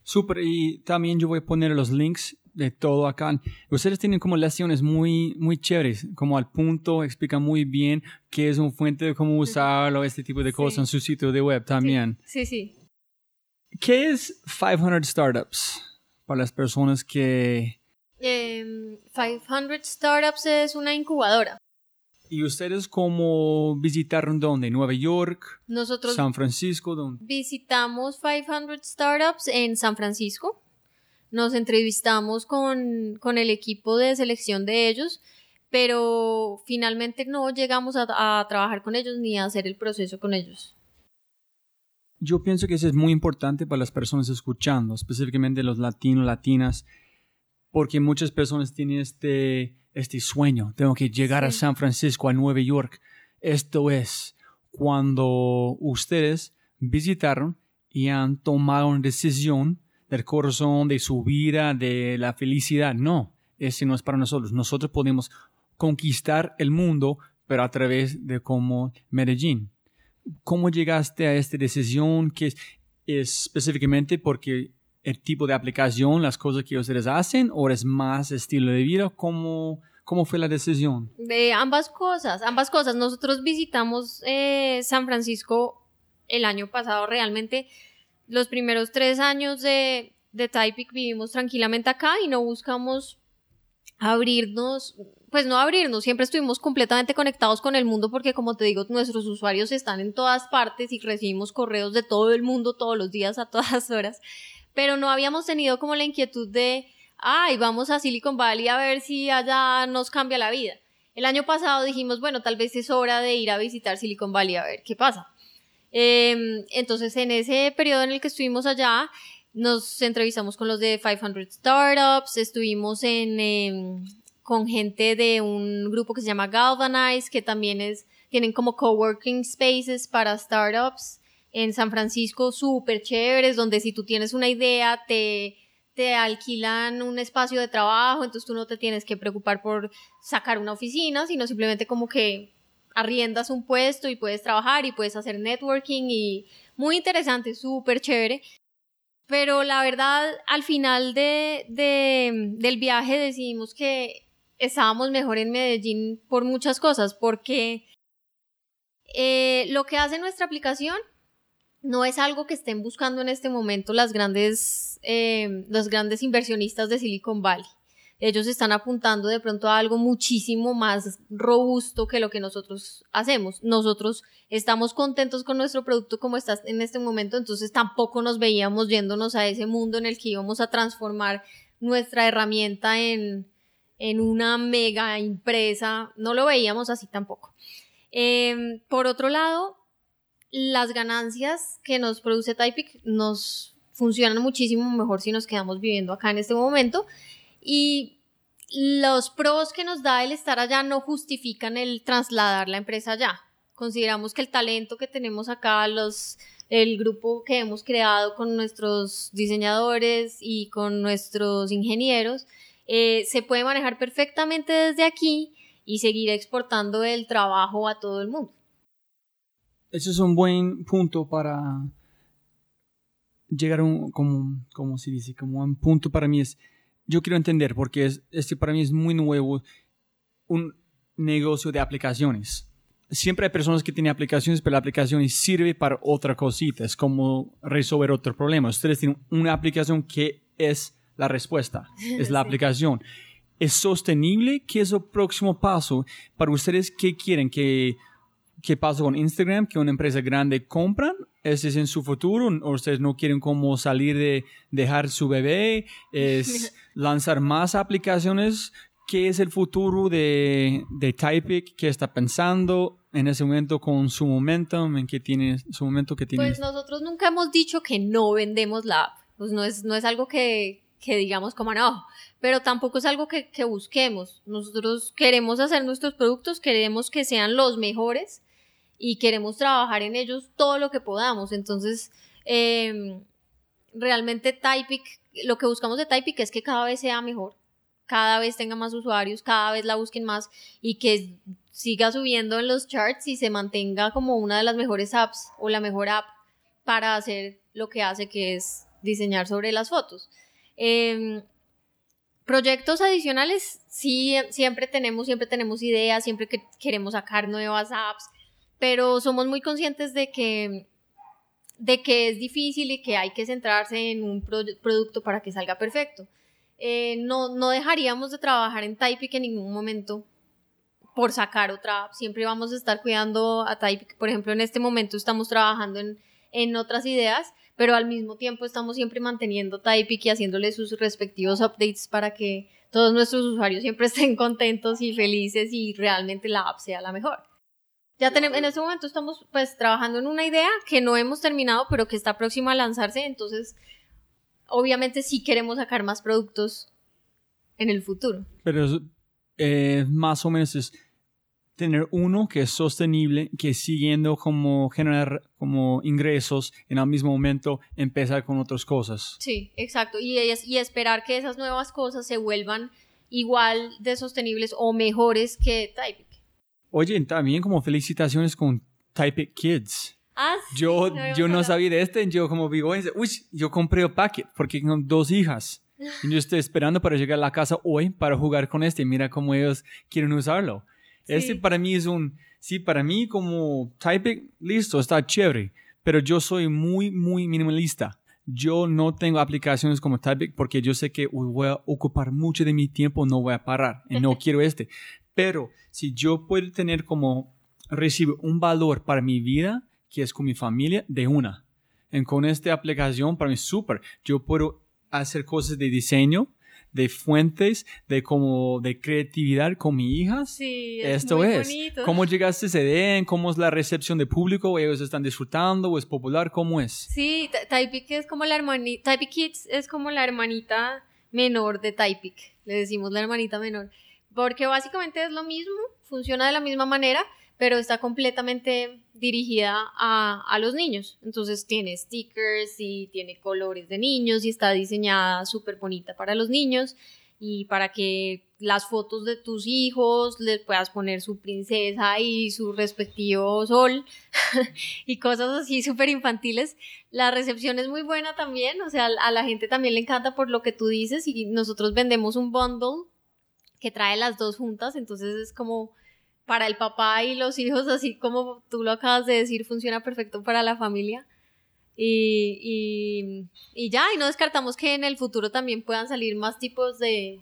Speaker 1: Súper, y también yo voy a poner los links de todo acá. Ustedes tienen como lecciones muy, muy chéveres, como al punto, explican muy bien qué es un fuente, cómo usarlo, este tipo de cosas en su sitio de web también.
Speaker 2: Sí, sí.
Speaker 1: ¿Qué es 500 Startups para las personas que...
Speaker 2: 500 em, Startups es una incubadora.
Speaker 1: ¿Y ustedes cómo visitaron dónde? ¿Nueva York?
Speaker 2: Nosotros
Speaker 1: ¿San Francisco? ¿Dónde?
Speaker 2: visitamos 500 startups en San Francisco. Nos entrevistamos con, con el equipo de selección de ellos, pero finalmente no llegamos a, a trabajar con ellos ni a hacer el proceso con ellos.
Speaker 1: Yo pienso que eso es muy importante para las personas escuchando, específicamente los latinos, latinas, porque muchas personas tienen este, este sueño, tengo que llegar a. San Francisco, a Nueva York. Esto es cuando ustedes visitaron y han tomado una decisión del corazón, de su vida, de la felicidad. No, ese no es para nosotros. Nosotros podemos conquistar el mundo, pero a través de como Medellín. ¿Cómo llegaste a esta decisión? que es, es específicamente porque el tipo de aplicación, las cosas que ustedes hacen, o es más estilo de vida? ¿Cómo, cómo fue la decisión?
Speaker 2: De ambas cosas, ambas cosas. Nosotros visitamos eh, San Francisco el año pasado realmente. Los primeros tres años de, de vivimos tranquilamente acá y no buscamos abrirnos, pues no abrirnos, siempre estuvimos completamente conectados con el mundo porque como te digo, nuestros usuarios están en todas partes y recibimos correos de todo el mundo todos los días a todas horas, pero no habíamos tenido como la inquietud de, ay, vamos a Silicon Valley a ver si allá nos cambia la vida. El año pasado dijimos, bueno, tal vez es hora de ir a visitar Silicon Valley a ver qué pasa. Eh, entonces, en ese periodo en el que estuvimos allá, nos entrevistamos con los de 500 Startups, estuvimos en, eh, con gente de un grupo que se llama Galvanize, que también es, tienen como coworking spaces para startups en San Francisco, súper chéveres, donde si tú tienes una idea, te, te alquilan un espacio de trabajo, entonces tú no te tienes que preocupar por sacar una oficina, sino simplemente como que arriendas un puesto y puedes trabajar y puedes hacer networking y muy interesante, súper chévere. Pero la verdad, al final de, de, del viaje decidimos que estábamos mejor en Medellín por muchas cosas, porque eh, lo que hace nuestra aplicación no es algo que estén buscando en este momento las grandes, eh, los grandes inversionistas de Silicon Valley. Ellos están apuntando de pronto a algo muchísimo más robusto que lo que nosotros hacemos. Nosotros estamos contentos con nuestro producto como está en este momento, entonces tampoco nos veíamos yéndonos a ese mundo en el que íbamos a transformar nuestra herramienta en, en una mega empresa. No lo veíamos así tampoco. Eh, por otro lado, las ganancias que nos produce Typic nos funcionan muchísimo mejor si nos quedamos viviendo acá en este momento y los pros que nos da el estar allá no justifican el trasladar la empresa allá. Consideramos que el talento que tenemos acá, los, el grupo que hemos creado con nuestros diseñadores y con nuestros ingenieros, eh, se puede manejar perfectamente desde aquí y seguir exportando el trabajo a todo el mundo.
Speaker 1: Ese es un buen punto para llegar a un, como, como se dice, como un punto para mí es, yo quiero entender, porque es, este para mí es muy nuevo, un negocio de aplicaciones. Siempre hay personas que tienen aplicaciones, pero la aplicación sirve para otra cosita, es como resolver otro problema. Ustedes tienen una aplicación que es la respuesta, es la
Speaker 2: Sí.
Speaker 1: aplicación. ¿Es sostenible? ¿Qué es el próximo paso? Para ustedes, ¿qué quieren? ¿Que qué pasa con Instagram, que una empresa grande compran, ese es en su futuro, o ustedes no quieren como salir de dejar su bebé, es lanzar más aplicaciones, ¿qué es el futuro de, de Typic? ¿Qué está pensando en ese momento con su momentum? ¿En qué tiene su momento que tiene?
Speaker 2: Pues nosotros nunca hemos dicho que no vendemos la app. Pues no es, no es algo que, que digamos como no, pero tampoco es algo que, que busquemos. Nosotros queremos hacer nuestros productos, queremos que sean los mejores y queremos trabajar en ellos todo lo que podamos. Entonces, eh, realmente Typic, lo que buscamos de Typic es que cada vez sea mejor, cada vez tenga más usuarios, cada vez la busquen más y que siga subiendo en los charts y se mantenga como una de las mejores apps o la mejor app para hacer lo que hace que es diseñar sobre las fotos. Eh, proyectos adicionales, sí, siempre tenemos, siempre tenemos ideas, siempre que queremos sacar nuevas apps, pero somos muy conscientes de que de que es difícil y que hay que centrarse en un pro producto para que salga perfecto. Eh, no, no dejaríamos de trabajar en Typic en ningún momento por sacar otra app. Siempre vamos a estar cuidando a Typeik. Por ejemplo, en este momento estamos trabajando en, en otras ideas, pero al mismo tiempo estamos siempre manteniendo Typeik y haciéndole sus respectivos updates para que todos nuestros usuarios siempre estén contentos y felices y realmente la app sea la mejor. Ya tenemos, en este momento estamos pues trabajando en una idea que no hemos terminado, pero que está próxima a lanzarse, entonces obviamente sí queremos sacar más productos en el futuro.
Speaker 1: Pero eh, más o menos es tener uno que es sostenible, que siguiendo como generar como ingresos en el mismo momento empezar con otras cosas.
Speaker 2: Sí, exacto. Y, y esperar que esas nuevas cosas se vuelvan igual de sostenibles o mejores que Typeik.
Speaker 1: Oye, también como felicitaciones con Typeik Kids.
Speaker 2: Ah,
Speaker 1: yo, no yo no sabía de este, yo como digo, uy, yo compré el packet porque tengo dos hijas. Y yo estoy esperando para llegar a la casa hoy para jugar con este. Mira cómo ellos quieren usarlo. Este para mí es un, sí, para mí como Typeik, listo, está chévere, pero yo soy muy, muy minimalista. Yo no tengo aplicaciones como Typeik porque yo sé que voy a ocupar mucho de mi tiempo, no voy a parar y no quiero este. Pero si yo puedo tener como recibir un valor para mi vida, que es con mi familia, de una. Y con esta aplicación, para mí es súper. Yo puedo hacer cosas de diseño, de fuentes, de como de creatividad con mi hija.
Speaker 2: Sí, es
Speaker 1: Esto
Speaker 2: muy
Speaker 1: es.
Speaker 2: bonito.
Speaker 1: ¿Cómo llegaste a ese? ¿Cómo es la recepción de público? ¿Ellos están disfrutando o es popular? ¿Cómo es?
Speaker 2: Sí, Ty- Typeik es como la hermanita, Typeik Kids es como la hermanita menor de Typeik, le decimos la hermanita menor, porque básicamente es lo mismo, funciona de la misma manera, pero está completamente dirigida a, a los niños. Entonces tiene stickers y tiene colores de niños y está diseñada súper bonita para los niños y para que las fotos de tus hijos les puedas poner su princesa y su respectivo sol y cosas así súper infantiles. La recepción es muy buena también, o sea, a la gente también le encanta por lo que tú dices y nosotros vendemos un bundle que trae las dos juntas, entonces es como para el papá y los hijos, así como tú lo acabas de decir, funciona perfecto para la familia. Y, y, ya, y no descartamos que en el futuro también puedan salir más tipos de,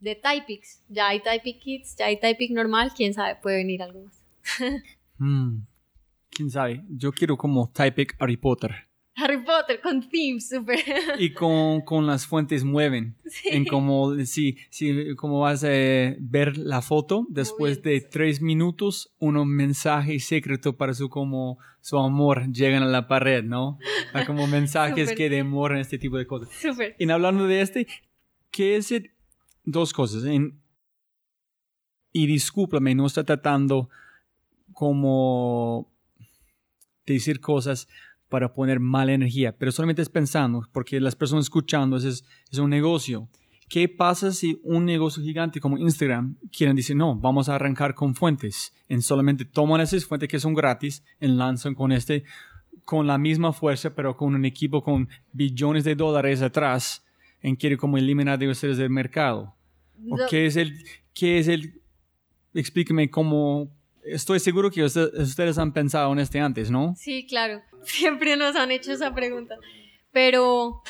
Speaker 2: de Typics. Ya hay Typic Kids, ya hay Typic normal, quién sabe, puede venir algo más.
Speaker 1: Hmm, ¿Quién sabe? Yo quiero como Typeik Harry Potter.
Speaker 2: Harry Potter con themes, súper.
Speaker 1: Y con, con las fuentes mueven. En como, si, si, como vas a ver la foto, después de tres minutos, un mensaje secreto para su como su amor llegan a la pared, ¿no? Como mensajes que demoran este tipo de cosas.
Speaker 2: Súper.
Speaker 1: Y hablando de este, ¿qué es el- dos cosas? En, y discúlpame, no está tratando como decir cosas para poner mala energía, pero solamente es pensando, porque las personas escuchando es, es un negocio. ¿Qué pasa si un negocio gigante como Instagram quieren decir, no, vamos a arrancar con fuentes? En solamente toman esas fuentes que son gratis y lanzan con este, con la misma fuerza, pero con un equipo con billones de dólares atrás, en quiere como eliminar de ustedes del mercado. ¿O
Speaker 2: No,
Speaker 1: qué es el, qué es el, explíqueme cómo, estoy seguro que usted- ustedes han pensado en este antes, ¿no?
Speaker 2: Sí, claro. Siempre nos han hecho esa pregunta. Pero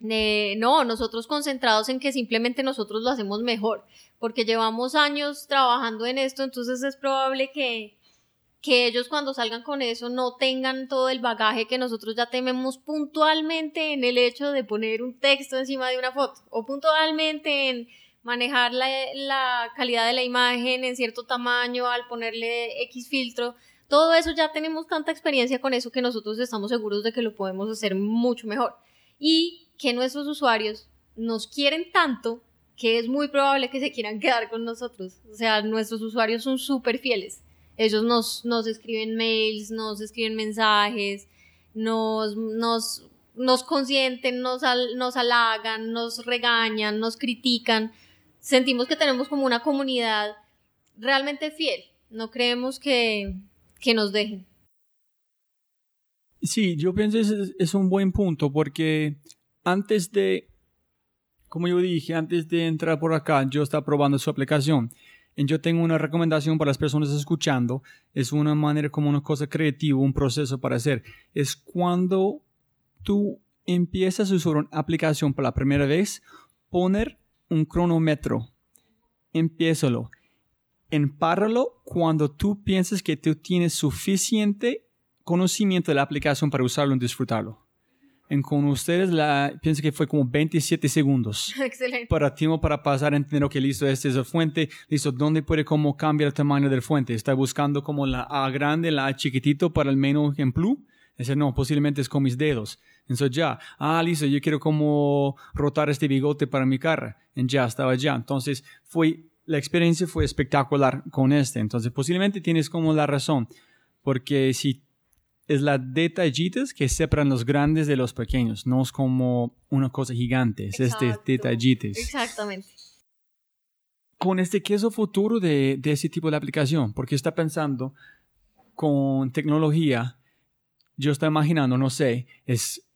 Speaker 2: no, nosotros concentrados en que simplemente nosotros lo hacemos mejor, porque llevamos años trabajando en esto, entonces es probable que, que ellos cuando salgan con eso no tengan todo el bagaje que nosotros ya tenemos puntualmente en el hecho de poner un texto encima de una foto, o puntualmente en manejar la, calidad de la imagen en cierto tamaño al ponerle X filtro. Todo eso ya tenemos tanta experiencia con eso que nosotros estamos seguros de que lo podemos hacer mucho mejor. Y que nuestros usuarios nos quieren tanto que es muy probable que se quieran quedar con nosotros. O sea, nuestros usuarios son súper fieles. Ellos nos, nos escriben mails, nos escriben mensajes, nos, nos, nos consienten, nos, nos halagan, nos regañan, nos critican. Sentimos que tenemos como una comunidad realmente fiel. No creemos que, que nos dejen.
Speaker 1: Sí, yo pienso que es, un buen punto porque antes de, como yo dije, antes de entrar por acá, yo estaba probando su aplicación. Yo tengo una recomendación para las personas escuchando. Es una manera como una cosa creativa, un proceso para hacer. Es cuando tú empiezas a usar una aplicación por la primera vez, poner un cronómetro. Empiézalo. empáralo cuando tú piensas que tú tienes suficiente conocimiento de la aplicación para usarlo y disfrutarlo. En con ustedes la, pienso que fue como 27 segundos.
Speaker 2: Excelente.
Speaker 1: Para tiempo para pasar a entender, que listo, esta es la fuente, listo, ¿dónde puede como cambiar el tamaño del fuente? ¿Está buscando como la A grande, la A chiquitito para el menú en plus? Dice, no, posiblemente es con mis dedos. Entonces ya, ah, listo, yo quiero como rotar este bigote para mi cara. Y ya, estaba ya. Entonces, fue, la experiencia fue espectacular con este. Entonces, posiblemente tienes como la razón. Porque si es la detallitos que separan los grandes de los pequeños, no es como una cosa gigante, es este detallitos.
Speaker 2: Exactamente.
Speaker 1: Con este queso futuro de, de ese tipo de aplicación, porque está pensando con tecnología, yo estoy imaginando, no sé, es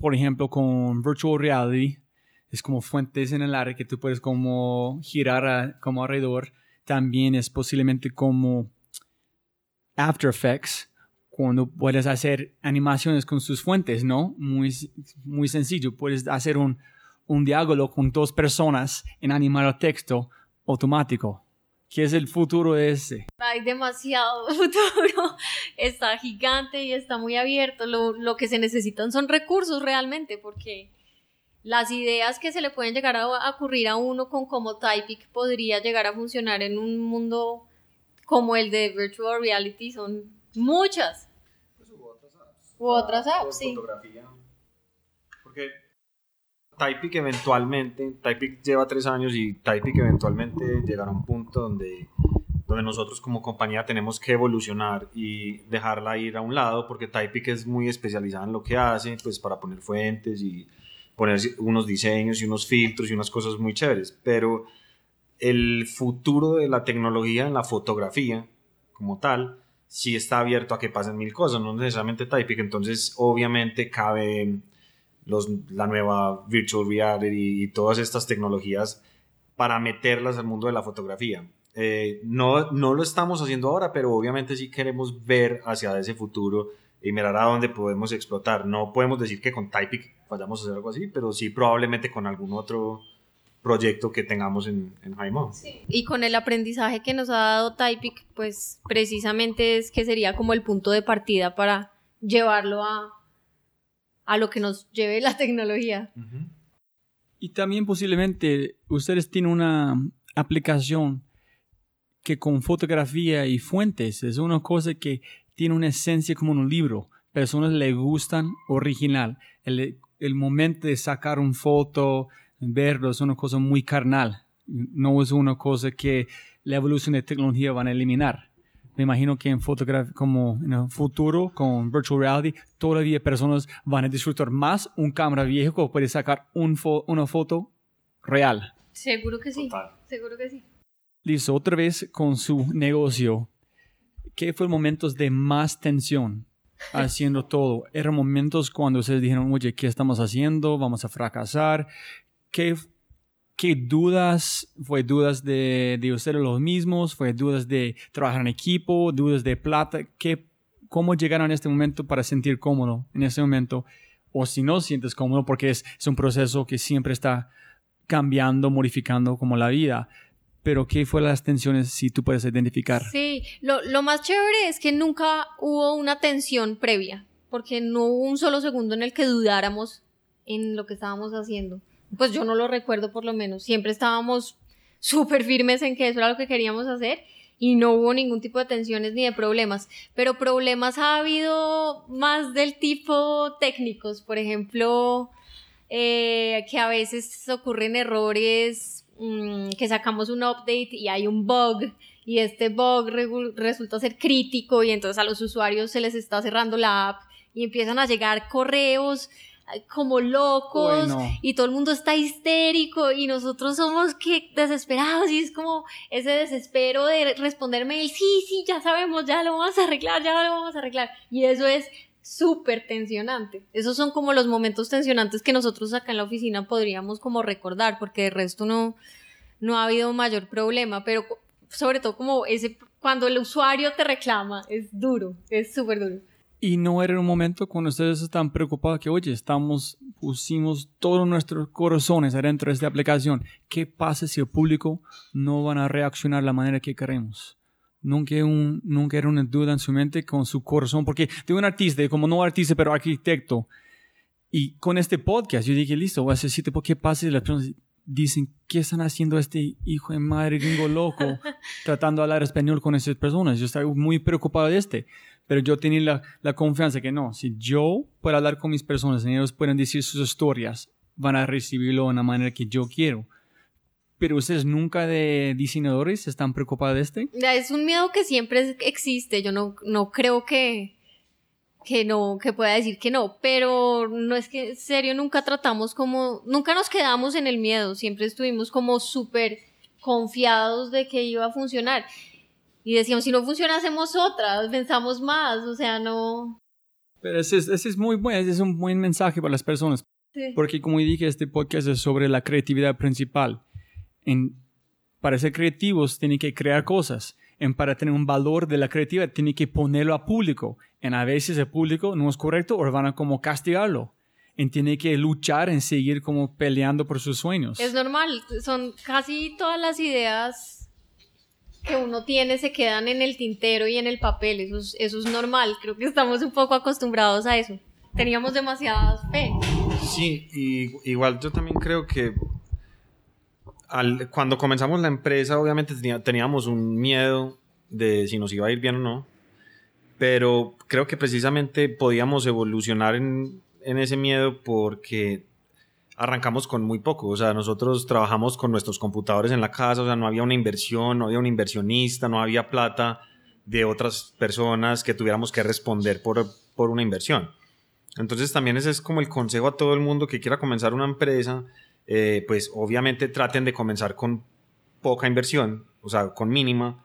Speaker 1: por ejemplo con virtual reality, es como fuentes en el aire que tú puedes como girar como alrededor, también es posiblemente como After Effects, cuando puedes hacer animaciones con sus fuentes, ¿no? Muy, muy sencillo. Puedes hacer un, un diálogo con dos personas en animar el texto automático. ¿Qué es el futuro de ese?
Speaker 2: Hay demasiado futuro. Está gigante y está muy abierto. Lo, lo que se necesitan son recursos realmente, porque las ideas que se le pueden llegar a, a ocurrir a uno con como Typic podría llegar a funcionar en un mundo como el de Virtual Reality son muchas. U otras apps, sí. Fotografía.
Speaker 3: Porque Typic eventualmente, Typic lleva tres años y Typic eventualmente llegará a un punto donde, donde nosotros como compañía tenemos que evolucionar y dejarla ir a un lado porque Typic es muy especializada en lo que hace, pues para poner fuentes y poner unos diseños y unos filtros y unas cosas muy chéveres. Pero el futuro de la tecnología en la fotografía como tal sí está abierto a que pasen mil cosas, no necesariamente Typic, entonces obviamente cabe los, la nueva virtual reality y todas estas tecnologías para meterlas al mundo de la fotografía. Eh, no, no lo estamos haciendo ahora, pero obviamente sí queremos ver hacia ese futuro y mirar a dónde podemos explotar. No podemos decir que con Typic vayamos a hacer algo así, pero sí probablemente con algún otro proyecto que tengamos en, en
Speaker 2: Y con el aprendizaje que nos ha dado Typic, pues precisamente es que sería como el punto de partida para llevarlo a, a lo que nos lleve la tecnología.
Speaker 1: Y también posiblemente ustedes tienen una aplicación que con fotografía y fuentes es una cosa que tiene una esencia como un libro. Personas le gustan original. El, el momento de sacar una foto, verlo es una cosa muy carnal, no es una cosa que la evolución de tecnología van a eliminar. Me imagino que en fotografía, como en el futuro, con virtual reality, todavía personas van a disfrutar más un cámara viejo que puede sacar un una foto real.
Speaker 2: Seguro que sí. Seguro que sí.
Speaker 1: Listo, otra vez con su negocio. ¿Qué fue momentos de más tensión haciendo todo? Eran momentos cuando ustedes dijeron, oye, ¿qué estamos haciendo? Vamos a fracasar. ¿qué, qué dudas? ¿Fue dudas de, de ustedes los mismos? ¿Fue dudas de trabajar en equipo? ¿Dudas de plata? ¿Qué, ¿Cómo llegaron a este momento para sentir cómodo en ese momento? O si no sientes cómodo, porque es, es un proceso que siempre está cambiando, modificando como la vida pero ¿qué fue las tensiones si tú puedes identificar?
Speaker 2: Sí, lo, lo, más chévere es que nunca hubo una tensión previa, porque no hubo un solo segundo en el que dudáramos en lo que estábamos haciendo pues yo no lo recuerdo por lo menos, siempre estábamos súper firmes en que eso era lo que queríamos hacer y no hubo ningún tipo de tensiones ni de problemas, pero problemas ha habido más del tipo técnicos, por ejemplo, eh, que a veces ocurren errores, mm, que sacamos un update y hay un bug y este bug resulta ser crítico y entonces a los usuarios se les está cerrando la app y empiezan a llegar correos como locos y todo el mundo está histérico y nosotros somos que desesperados y es como ese desespero de responderme el sí, sí, ya sabemos, ya lo vamos a arreglar, ya lo vamos a arreglar y eso es súper tensionante. Esos son como los momentos tensionantes que nosotros acá en la oficina podríamos como recordar porque de resto no, no ha habido mayor problema, pero sobre todo como ese cuando el usuario te reclama es duro, es súper duro.
Speaker 1: Y no era un momento cuando ustedes están preocupados que, oye, estamos pusimos todos nuestros corazones adentro de esta aplicación. ¿Qué pasa si el público no van a reaccionar de la manera que queremos? Nunca, un, nunca era una duda en su mente con su corazón, porque de un artista, como no artista, pero arquitecto. Y con este podcast, yo dije, listo, voy a hacer sitio, ¿qué pasa si las personas dicen, ¿qué están haciendo este hijo de madre gringo loco tratando de hablar español con esas personas? Yo estaba muy preocupado de este, pero yo tenía la, la confianza que no, si yo puedo hablar con mis personas ellos pueden decir sus historias, van a recibirlo de la manera que yo quiero. Pero ustedes nunca de diseñadores están preocupados de este?
Speaker 2: Es un miedo que siempre existe. Yo no, no creo que, que no, que pueda decir que no, pero no es que en serio nunca tratamos como, nunca nos quedamos en el miedo, siempre estuvimos como súper confiados de que iba a funcionar. Y decíamos, si no funciona, hacemos otra, pensamos más, o sea, no.
Speaker 1: Pero ese es, ese es muy bueno, ese es un buen mensaje para las personas.
Speaker 2: Sí.
Speaker 1: Porque como dije, este podcast es sobre la creatividad principal. En, para ser creativos, tienen que crear cosas. En, para tener un valor de la creatividad, tienen que ponerlo a público. En a veces el público no es correcto o van a como castigarlo. En tiene que luchar en seguir como peleando por sus sueños.
Speaker 2: Es normal, son casi todas las ideas que uno tiene se quedan en el tintero y en el papel, eso es, eso es normal, creo que estamos un poco acostumbrados a eso. Teníamos demasiadas fe.
Speaker 3: Sí, y igual yo también creo que al, cuando comenzamos la empresa, obviamente tenía, teníamos un miedo de si nos iba a ir bien o no, pero creo que precisamente podíamos evolucionar en, en ese miedo porque arrancamos con muy poco, o sea, nosotros trabajamos con nuestros computadores en la casa, o sea, no había una inversión, no había un inversionista, no había plata de otras personas que tuviéramos que responder por, por una inversión. Entonces también ese es como el consejo a todo el mundo que quiera comenzar una empresa, eh, pues obviamente traten de comenzar con poca inversión, o sea, con mínima,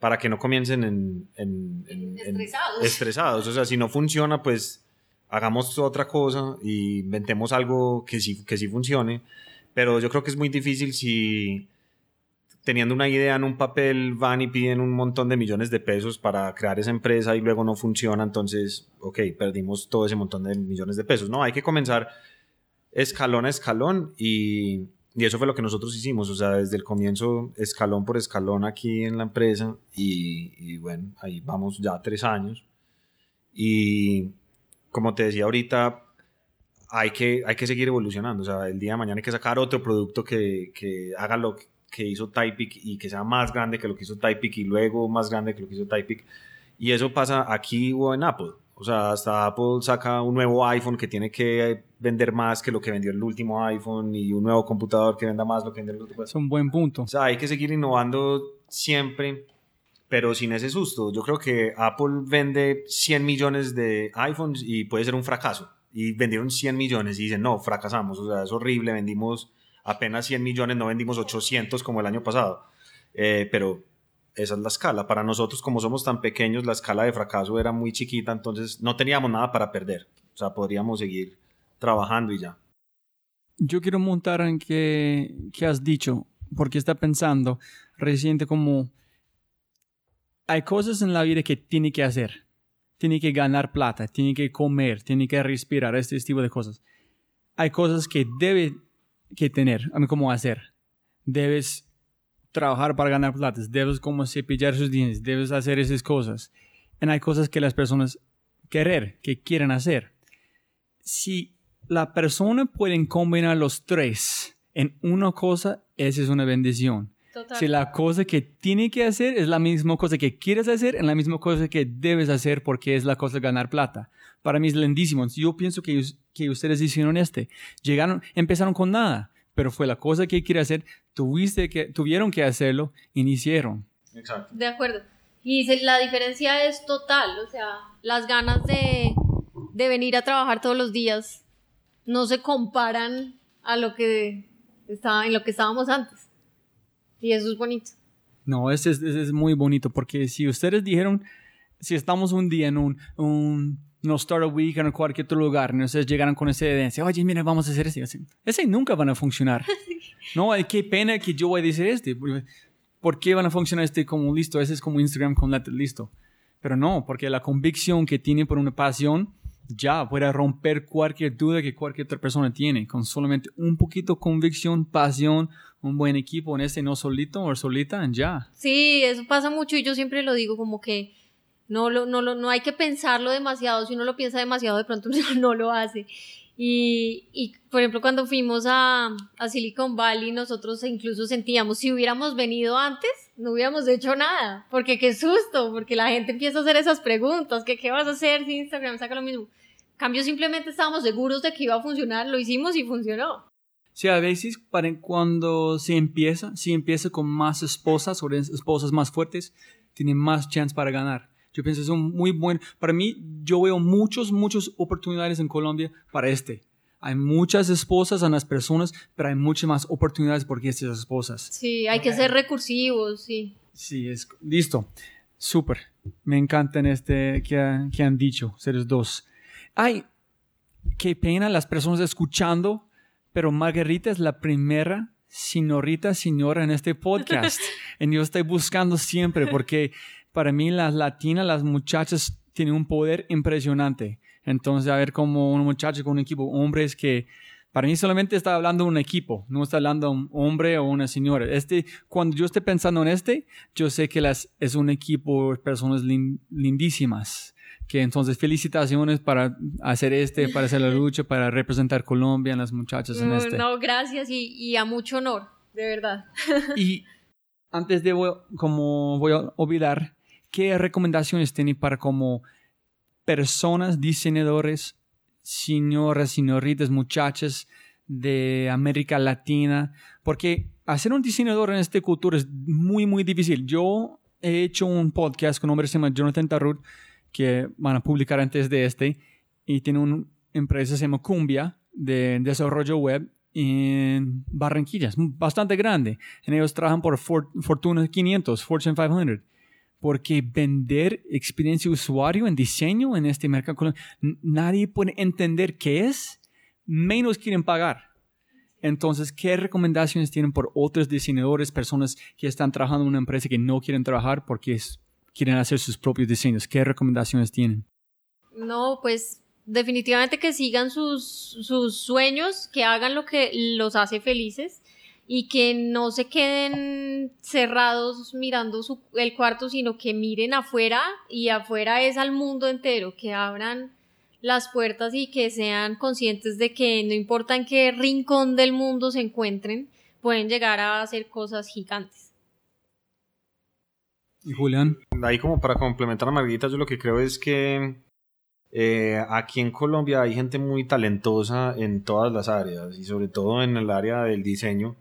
Speaker 3: para que no comiencen en, en- en- en-
Speaker 2: Estresados.
Speaker 3: estresados. O sea, si no funciona, pues hagamos otra cosa y inventemos algo que sí, que sí funcione. Pero yo creo que es muy difícil si teniendo una idea en un papel van y piden un montón de millones de pesos para crear esa empresa y luego no funciona, entonces, ok, perdimos todo ese montón de millones de pesos. No, hay que comenzar escalón a escalón y, y eso fue lo que nosotros hicimos, o sea, desde el comienzo, escalón por escalón aquí en la empresa y, y bueno, ahí vamos ya tres años. Y como te decía ahorita, hay que, hay que seguir evolucionando, o sea, el día de mañana hay que sacar otro producto que, que haga lo que hizo Typic y que sea más grande que lo que hizo Typic y luego más grande que lo que hizo Typic. Y eso pasa aquí o en Apple. O sea, hasta Apple saca un nuevo iPhone que tiene que vender más que lo que vendió el último iPhone y un nuevo computador que venda más lo que vendió el último.
Speaker 1: Es un buen punto.
Speaker 3: O sea, hay que seguir innovando siempre, pero sin ese susto. Yo creo que Apple vende 100 millones de iPhones y puede ser un fracaso. Y vendieron 100 millones y dicen, no, fracasamos. O sea, es horrible, vendimos apenas 100 millones, no vendimos 800 como el año pasado. Eh, pero esa es la escala. Para nosotros, como somos tan pequeños, la escala de fracaso era muy chiquita, entonces no teníamos nada para perder. O sea, podríamos seguir trabajando y ya.
Speaker 1: Yo quiero montar en qué, qué has dicho, porque está pensando reciente como hay cosas en la vida que tiene que hacer. Tiene que ganar plata, tiene que comer, tiene que respirar, este tipo de cosas. Hay cosas que debe que tener, cómo hacer. Debes trabajar para ganar plata, debes como cepillar sus dientes, debes hacer esas cosas. Y hay cosas que las personas querer, que quieren hacer. Si la persona puede combinar los tres en una cosa, esa es una bendición.
Speaker 2: Total.
Speaker 1: Si la cosa que tiene que hacer es la misma cosa que quieres hacer, es la misma cosa que debes hacer porque es la cosa de ganar plata. Para mí es lindísimo. Yo pienso que, que ustedes hicieron este. Llegaron, empezaron con nada, pero fue la cosa que quiere hacer, tuviste que, tuvieron que hacerlo hicieron.
Speaker 3: Exacto.
Speaker 2: De acuerdo. Y la diferencia es total, o sea, las ganas de, de venir a trabajar todos los días no se comparan a lo que estaba, en lo que estábamos antes. Y eso es bonito.
Speaker 1: No, ese es, ese es muy bonito porque si ustedes dijeron, si estamos un día en un, un no Startup Week en cualquier otro lugar, y ustedes llegaron con esa idea, oye, mira, vamos a hacer ese. Ese- Ese nunca van a funcionar. no, qué pena que yo voy a decir este. ¿Por qué van a funcionar este como listo? Ese es como Instagram con letra listo. Pero no, porque la convicción que tiene por una pasión ya puede romper cualquier duda que cualquier otra persona tiene, con solamente un poquito convicción, pasión, un buen equipo en este no solito o solita, ya.
Speaker 2: Sí, eso pasa mucho y yo siempre lo digo como que no, lo, no, lo, no hay que pensarlo demasiado, si uno lo piensa demasiado de pronto no, lo hace. Y, y, por ejemplo, cuando fuimos a, a, Silicon Valley, nosotros incluso sentíamos, si hubiéramos venido antes, no hubiéramos hecho nada, porque qué susto, porque la gente empieza a hacer esas preguntas, que qué vas a hacer si Instagram saca lo mismo. cambio, simplemente estábamos seguros de que iba a funcionar, lo hicimos y funcionó.
Speaker 1: Sí, a veces para cuando se empieza, si empieza con más esposas o esposas más fuertes, tiene más chance para ganar. Yo pienso que es un muy buen, para mí yo veo muchos, muchas oportunidades en Colombia para este. Hay muchas esposas en las personas, pero hay muchas más oportunidades porque estas esposas.
Speaker 2: Sí, hay que ser recursivos, sí.
Speaker 1: Sí, es listo. Súper. Me encantan este que, que han dicho, seres dos. Ay, qué pena las personas escuchando pero Margarita es la primera señorita, señora en este podcast. y yo estoy buscando siempre porque para mí las latinas, las muchachas tienen un poder impresionante. Entonces, a ver como un muchacho con un equipo, hombres que para mí solamente está hablando un equipo, no está hablando un hombre o una señora. Este, cuando yo esté pensando en este, yo sé que las, es un equipo de personas lindísimas que entonces felicitaciones para hacer este, para hacer la lucha, para representar Colombia las muchachas en este.
Speaker 2: No, gracias y, y a mucho honor, de verdad.
Speaker 1: Y antes de, como voy a olvidar, ¿qué recomendaciones tiene para como personas, diseñadores, señoras, señoritas, muchachas de América Latina? Porque hacer un diseñador en esta cultura es muy, muy difícil. Yo he hecho un podcast con un hombre que se llama Jonathan Tarut, que van a publicar antes de este y tiene una empresa que se llama Cumbia de desarrollo web en Barranquilla, bastante grande. En ellos trabajan por Fortuna 500, Fortune 500. Porque vender experiencia de usuario en diseño en este mercado, nadie puede entender qué es, menos quieren pagar. Entonces, ¿qué recomendaciones tienen por otros diseñadores, personas que están trabajando en una empresa que no quieren trabajar porque quieren hacer sus propios diseños? ¿Qué recomendaciones tienen?
Speaker 2: No, pues definitivamente que sigan sus, sus sueños, que hagan lo que los hace felices y que no se queden cerrados mirando su, el cuarto, sino que miren afuera y afuera es al mundo entero, que abran las puertas y que sean conscientes de que no importa en qué rincón del mundo se encuentren, pueden llegar a hacer cosas gigantes.
Speaker 1: ¿Y Julián?
Speaker 3: Ahí como para complementar a Margarita, yo lo que creo es que eh, aquí en Colombia hay gente muy talentosa en todas las áreas y sobre todo en el área del diseño.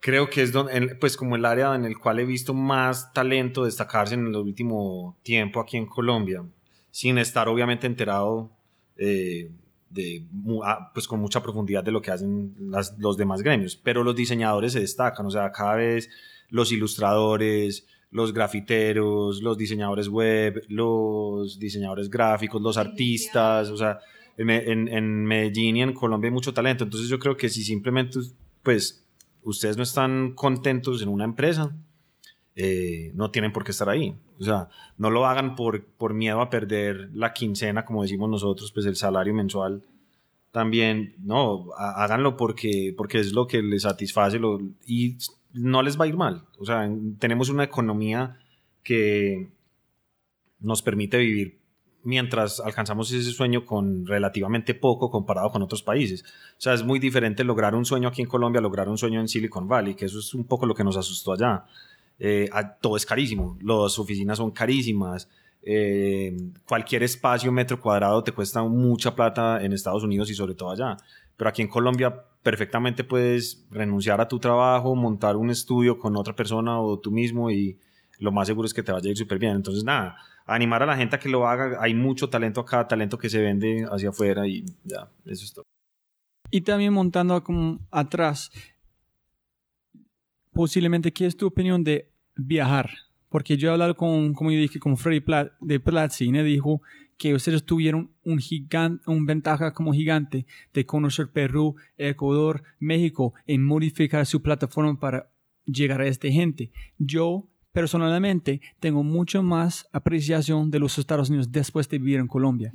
Speaker 3: Creo que es donde, pues como el área en el cual he visto más talento destacarse en el último tiempo aquí en Colombia, sin estar obviamente enterado eh, de, ah, pues con mucha profundidad de lo que hacen los demás gremios, pero los diseñadores se destacan, o sea, cada vez los ilustradores, los grafiteros, los diseñadores web, los diseñadores gráficos, los artistas, o sea, en, en, Medellín y en Colombia hay mucho talento, entonces yo creo que si simplemente, pues, ustedes no están contentos en una empresa, eh, no tienen por qué estar ahí, o sea, no lo hagan por, por miedo a perder la quincena, como decimos nosotros, pues el salario mensual, también, no, háganlo porque, porque es lo que les satisface lo, y no les va a ir mal. O sea, tenemos una economía que nos permite vivir mientras alcanzamos ese sueño con relativamente poco comparado con otros países. O sea, es muy diferente lograr un sueño aquí en Colombia, lograr un sueño en Silicon Valley, que eso es un poco lo que nos asustó allá. Eh, todo es carísimo, las oficinas son carísimas, eh, cualquier espacio metro cuadrado te cuesta mucha plata en Estados Unidos y sobre todo allá. Pero aquí en Colombia perfectamente puedes renunciar a tu trabajo, montar un estudio con otra persona o tú mismo y lo más seguro es que te vaya a ir súper bien. Entonces, nada, animar a la gente a que lo haga. Hay mucho talento acá, talento que se vende hacia afuera y ya, eso es todo.
Speaker 1: Y también montando como atrás, posiblemente, ¿qué es tu opinión de viajar? Porque yo he hablado con, como yo dije, con Freddy de Platzi y me dijo que ustedes tuvieron un gigante, un ventaja como gigante de conocer Perú, Ecuador, México en modificar su plataforma para llegar a esta gente. Yo personalmente tengo mucho más apreciación de los Estados Unidos después de vivir en Colombia.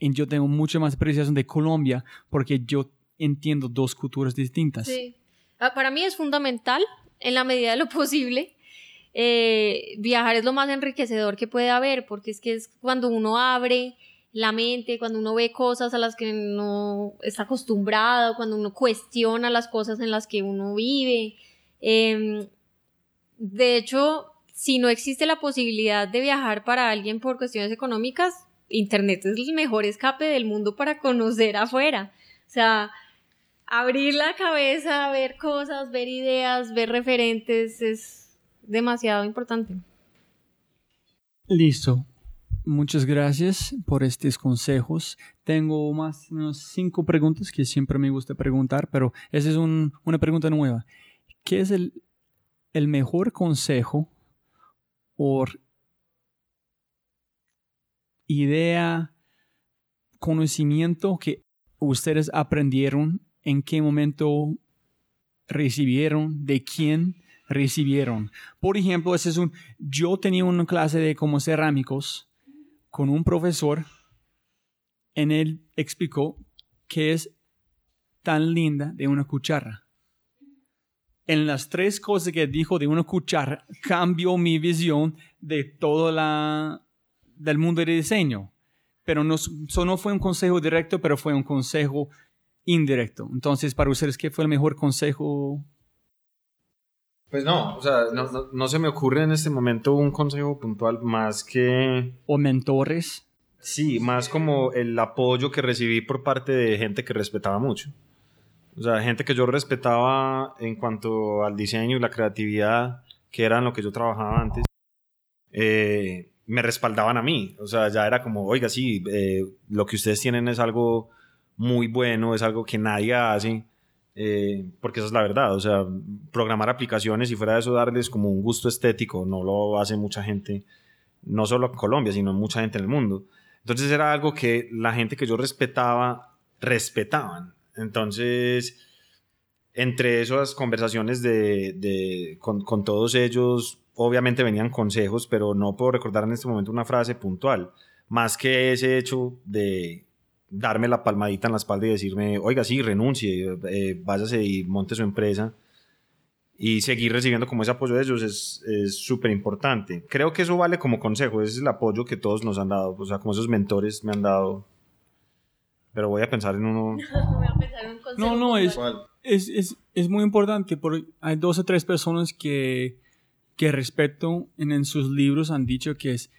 Speaker 1: y yo tengo mucha más apreciación de Colombia porque yo entiendo dos culturas distintas.
Speaker 2: Sí. Ah, Para mí es fundamental, en la medida de lo posible, eh, viajar es lo más enriquecedor que puede haber, porque es que es cuando uno abre la mente, cuando uno ve cosas a las que no está acostumbrado, cuando uno cuestiona las cosas en las que uno vive. Em, de hecho, si no existe la posibilidad de viajar para alguien por cuestiones económicas, Internet es el mejor escape del mundo para conocer afuera. O sea, abrir la cabeza, ver cosas, ver ideas, ver referentes es demasiado importante.
Speaker 1: Listo. Muchas gracias por estos consejos. Tengo más o menos cinco preguntas que siempre me gusta preguntar, pero esa es un- una pregunta nueva. ¿Qué es el mejor consejo o idea, conocimiento que ustedes aprendieron? ¿En qué momento recibieron? ¿De quién recibieron? Por ejemplo, ese es un, yo tenía una clase de como cerámicos con un profesor. En él explicó qué es tan linda de una cuchara. En las tres cosas que dijo de una cuchara, cambió mi visión de todo la, del mundo de diseño. Pero no, eso no fue un consejo directo, pero fue un consejo indirecto. Entonces, para ustedes, ¿qué fue el mejor consejo
Speaker 3: Pues no, o sea, no, no- no se me ocurre en este momento un consejo puntual más que,
Speaker 1: o mentores?
Speaker 3: sí, más como el apoyo que recibí por parte de gente que respetaba mucho. O sea, gente que yo respetaba en cuanto al diseño y la creatividad, que era en lo que yo trabajaba antes, eh, me respaldaban a mí. O sea, ya era como, oiga, sí, eh, lo que ustedes tienen es algo muy bueno, es algo que nadie hace. eh, porque esa es la verdad, o sea, programar aplicaciones y fuera de eso darles como un gusto estético, no lo hace mucha gente, no solo en Colombia, sino mucha gente en el mundo. Entonces era algo que la gente que yo respetaba, respetaban. Entonces, entre esas conversaciones de, de- con, con todos ellos, obviamente venían consejos, pero no puedo recordar en este momento una frase puntual, más que ese hecho de darme la palmadita en la espalda y decirme, oiga, sí, renuncie, eh, váyase y monte su empresa. Y seguir recibiendo como ese apoyo de ellos es súper importante. Creo que eso vale como consejo, es el apoyo que todos nos han dado, o sea, como esos mentores me han dado. Pero voy a pensar en uno.
Speaker 2: Voy a pensar en un consejo
Speaker 1: No, no, es, es, es, es muy importante porque hay dos o tres personas que, que respeto en, en sus libros han dicho que es,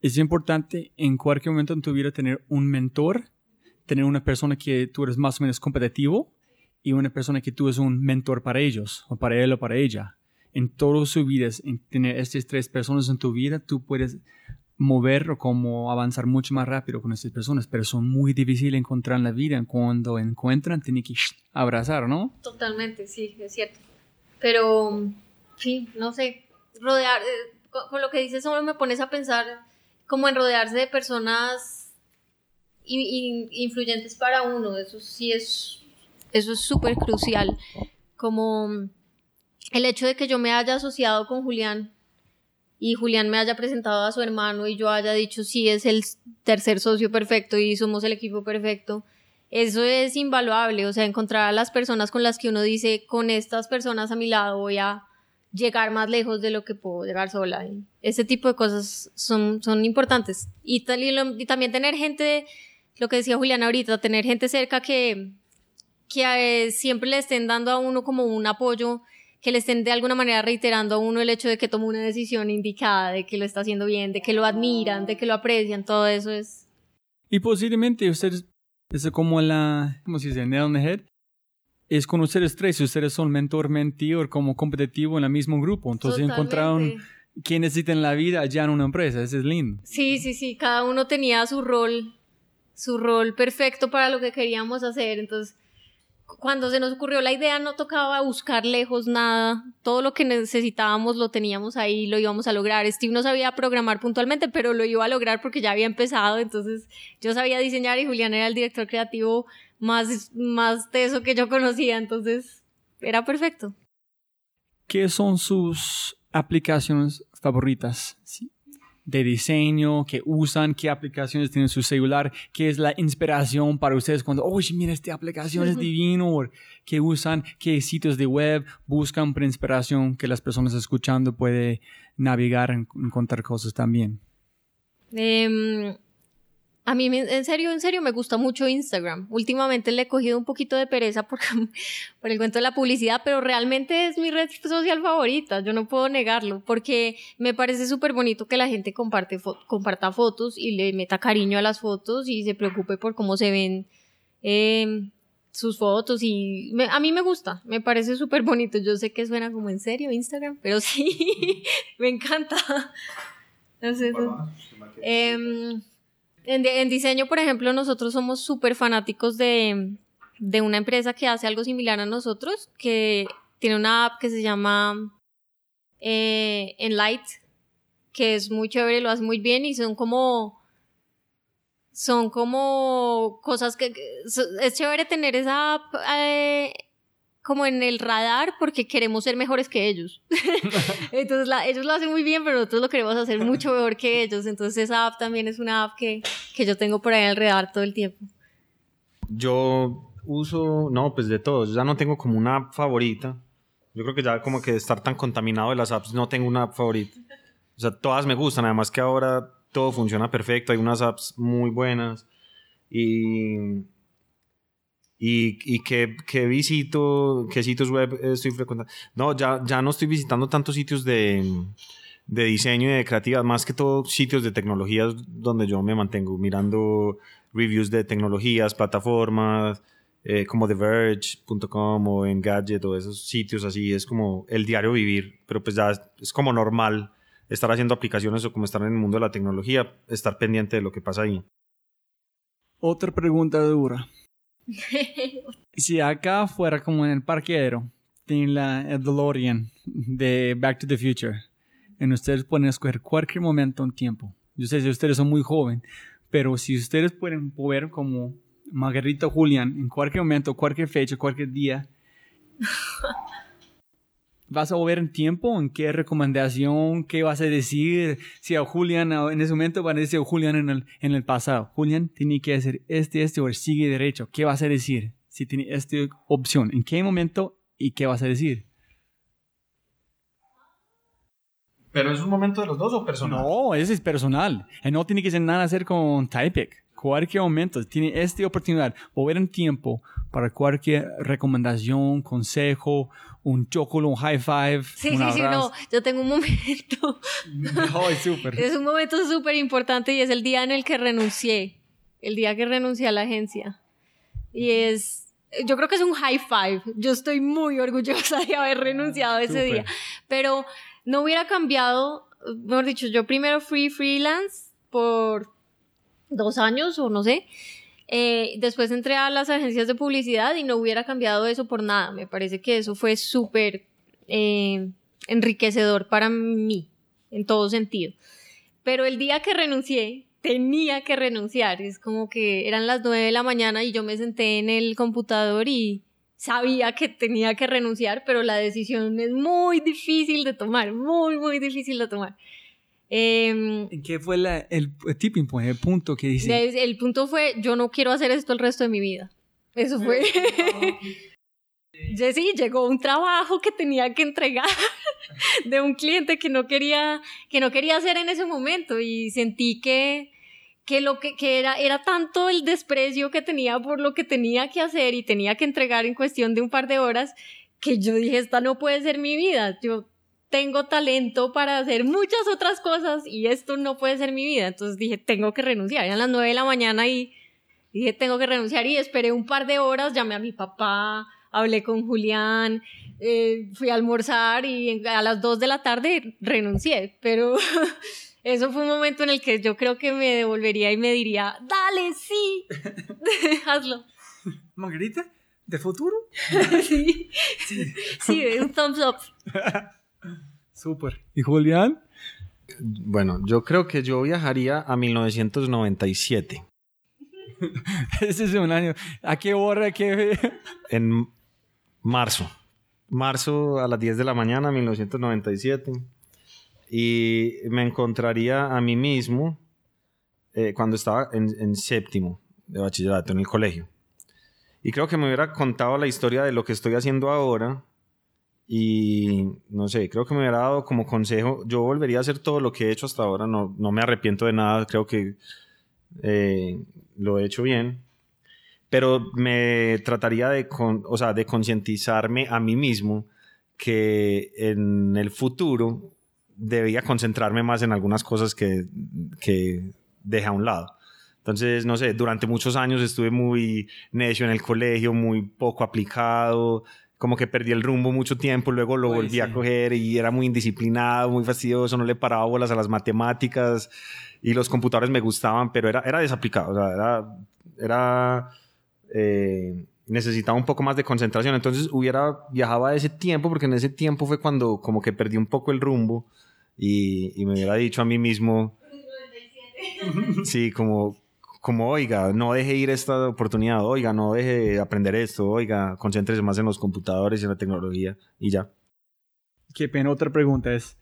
Speaker 1: es importante en cualquier momento en tu vida tener un mentor, tener una persona que tú eres más o menos competitivo y una persona que tú eres un mentor para ellos o para él o para ella. En toda su vida, en tener estas tres personas en tu vida, tú puedes mover o como avanzar mucho más rápido con estas personas, pero son muy difíciles encontrar en la vida. Cuando encuentran, tienen que abrazar, ¿no?
Speaker 2: Totalmente, sí, es cierto. Pero, sí, no sé, rodear, eh, con, lo que dices, solo me pones a pensar como en rodearse de personas in- in- influyentes para uno, eso sí es, eso es súper crucial. Como el hecho de que yo me haya asociado con Julián y Julián me haya presentado a su hermano y yo haya dicho sí es el tercer socio perfecto y somos el equipo perfecto. Eso es invaluable, o sea, encontrar a las personas con las que uno dice, con estas personas a mi lado voy a llegar más lejos de lo que puedo llegar sola. Y ese tipo de cosas son, son importantes. Y, y también tener gente, lo que decía Julián ahorita, tener gente cerca que, que eh, siempre le estén dando a uno como un apoyo, que le estén de alguna manera reiterando a uno el hecho de que tomó una decisión indicada, de que lo está haciendo bien, de que lo admiran, de que lo aprecian, todo eso es...
Speaker 1: Y posiblemente ustedes, es como la, ¿cómo se dice? Nail on the head. Es con ustedes tres, ustedes son mentor, mentor, como competitivo en el mismo grupo. Entonces encontraron qué necesitan en la vida ya en una empresa. Eso es lindo.
Speaker 2: Sí, sí, sí, cada uno tenía su rol, su rol perfecto para lo que queríamos hacer. Entonces, cuando se nos ocurrió la idea, no tocaba buscar lejos nada. Todo lo que necesitábamos lo teníamos ahí, lo íbamos a lograr. Steve no sabía programar puntualmente, pero lo iba a lograr porque ya había empezado. Entonces, yo sabía diseñar y Julián era el director creativo más, más de eso que yo conocía. Entonces, era perfecto.
Speaker 1: ¿Qué son sus aplicaciones favoritas? Sí. De diseño que usan, qué aplicaciones tienen su celular, qué es la inspiración para ustedes cuando, oh, mira, esta aplicación es divino, qué usan, qué sitios de web buscan para inspiración que las personas escuchando puede navegar, encontrar cosas también.
Speaker 2: Eh, a mí, en serio, en serio, me gusta mucho Instagram. Últimamente le he cogido un poquito de pereza por, por el cuento de la publicidad, pero realmente es mi red social favorita, yo no puedo negarlo, porque me parece súper bonito que la gente comparte comparta fotos y le meta cariño a las fotos y se preocupe por cómo se ven em, sus fotos y a mí me gusta, me parece súper bonito. Yo sé que suena como en serio Instagram, pero sí, me encanta. En, diseño, por ejemplo, nosotros somos súper fanáticos de, una empresa que hace algo similar a nosotros, que tiene una app que se llama eh, Enlight, que es muy chévere, lo hace muy bien y son como son como cosas que es chévere tener esa app eh, como en el radar porque queremos ser mejores que ellos. Entonces ellos lo hacen muy bien, pero nosotros lo queremos hacer mucho mejor que ellos. Entonces esa app también es una app que, que yo tengo por ahí en el radar todo el tiempo.
Speaker 3: Yo uso, no, pues de todos. Ya no tengo como una app favorita. Yo creo que ya como que estar tan contaminado de las apps no tengo una app favorita. O sea, todas me gustan. Además que ahora todo funciona perfecto. Hay unas apps muy buenas. Y y, qué, qué, visito, qué sitios web estoy frecuentando. No, ya, ya no estoy visitando tantos sitios de, de diseño y de creatividad, más que todo sitios de tecnologías donde yo me mantengo mirando reviews de tecnologías, plataformas, eh, como TheVerge.com o Engadget o esos sitios así, es como el diario vivir, pero pues ya es como normal estar haciendo aplicaciones o como estar en el mundo de la tecnología, estar pendiente de lo que pasa ahí.
Speaker 1: Otra pregunta dura. si acá fuera como en el parqueadero, tiene la DeLorean de Back to the Future, en ustedes pueden escoger cualquier momento en tiempo. Yo sé si ustedes son muy jóvenes, pero si ustedes pueden ver como Margarita Julián en cualquier momento, cualquier fecha, cualquier día, vas a volver en tiempo, en qué recomendación, qué vas a decir, si a Julián en ese momento van a decir a Julián en el, en el pasado, Julián tiene que hacer este, este o sigue derecho, ¿qué vas a decir? Si tiene esta opción, ¿en qué momento y qué vas a decir?
Speaker 3: ¿Pero es un momento de los dos o personal?
Speaker 1: No, ese es personal. Y no tiene que ser nada hacer con Typic. Cualquier momento tiene esta oportunidad, volver en tiempo para cualquier recomendación, consejo un chocolate, un high five.
Speaker 2: Sí, sí, sí, no. Yo tengo un momento.
Speaker 1: No, es súper.
Speaker 2: Es un momento súper importante y es el día en el que renuncié. El día que renuncié a la agencia. Y es. Yo creo que es un high five. Yo estoy muy orgullosa de haber renunciado ese día. Pero no hubiera cambiado. Mejor dicho, yo primero fui freelance por dos años o no sé. Eh, después entré a las agencias de publicidad y no hubiera cambiado eso por nada. Me parece que eso fue súper eh, enriquecedor para mí, en todo sentido. Pero el día que renuncié, tenía que renunciar. Es como que eran las nueve de la mañana y yo me senté en el computador y sabía que tenía que renunciar, pero la decisión es muy difícil de tomar, muy, muy difícil de tomar.
Speaker 1: Eh, ¿Qué fue la, el tipping point, el punto que dice?
Speaker 2: El punto fue, yo no quiero hacer esto el resto de mi vida. Eso fue. sí, llegó un trabajo que tenía que entregar de un cliente que no quería, que no quería hacer en ese momento y sentí que, que lo que, que, era, era tanto el desprecio que tenía por lo que tenía que hacer y tenía que entregar en cuestión de un par de horas que yo dije, esta no puede ser mi vida. Yo tengo talento para hacer muchas otras cosas y esto no puede ser mi vida. Entonces dije, tengo que renunciar. Eran las nueve de la mañana y dije, tengo que renunciar y esperé un par de horas, llamé a mi papá, hablé con Julián, eh, fui a almorzar y a las dos de la tarde renuncié. Pero eso fue un momento en el que yo creo que me devolvería y me diría, dale, sí, hazlo.
Speaker 1: Margarita, ¿de futuro?
Speaker 2: sí, sí, un thumbs up.
Speaker 1: Súper. ¿Y Julián?
Speaker 3: Bueno, yo creo que yo viajaría a 1997.
Speaker 1: Ese es un año. ¿A qué hora? Qué...
Speaker 3: en marzo. Marzo a las 10 de la mañana, 1997. y me encontraría a mí mismo eh, cuando estaba en, en séptimo de bachillerato en el colegio. Y creo que me hubiera contado la historia de lo que estoy haciendo ahora y no sé, creo que me hubiera dado como consejo, yo volvería a hacer todo lo que he hecho hasta ahora, no, no me arrepiento de nada, creo que eh, lo he hecho bien, pero me trataría de, con, o sea, de concientizarme a mí mismo que en el futuro debía concentrarme más en algunas cosas que, que dejé a un lado. Entonces, no sé, durante muchos años estuve muy necio en el colegio, muy poco aplicado, como que perdí el rumbo mucho tiempo, luego lo
Speaker 1: Uy,
Speaker 3: volví
Speaker 1: sí.
Speaker 3: a coger y era muy indisciplinado, muy fastidioso, no le paraba bolas a las matemáticas y los computadores me gustaban, pero era, era desaplicado, o sea, era, era eh, necesitaba un poco más de concentración, entonces hubiera viajado a ese tiempo, porque en ese tiempo fue cuando como que perdí un poco el rumbo y, y me hubiera dicho a mí mismo, sí, como, como, oiga, no deje ir esta oportunidad, oiga, no deje aprender esto, oiga, concéntrese más en los computadores y en la tecnología y ya.
Speaker 1: Qué pena. Otra pregunta es,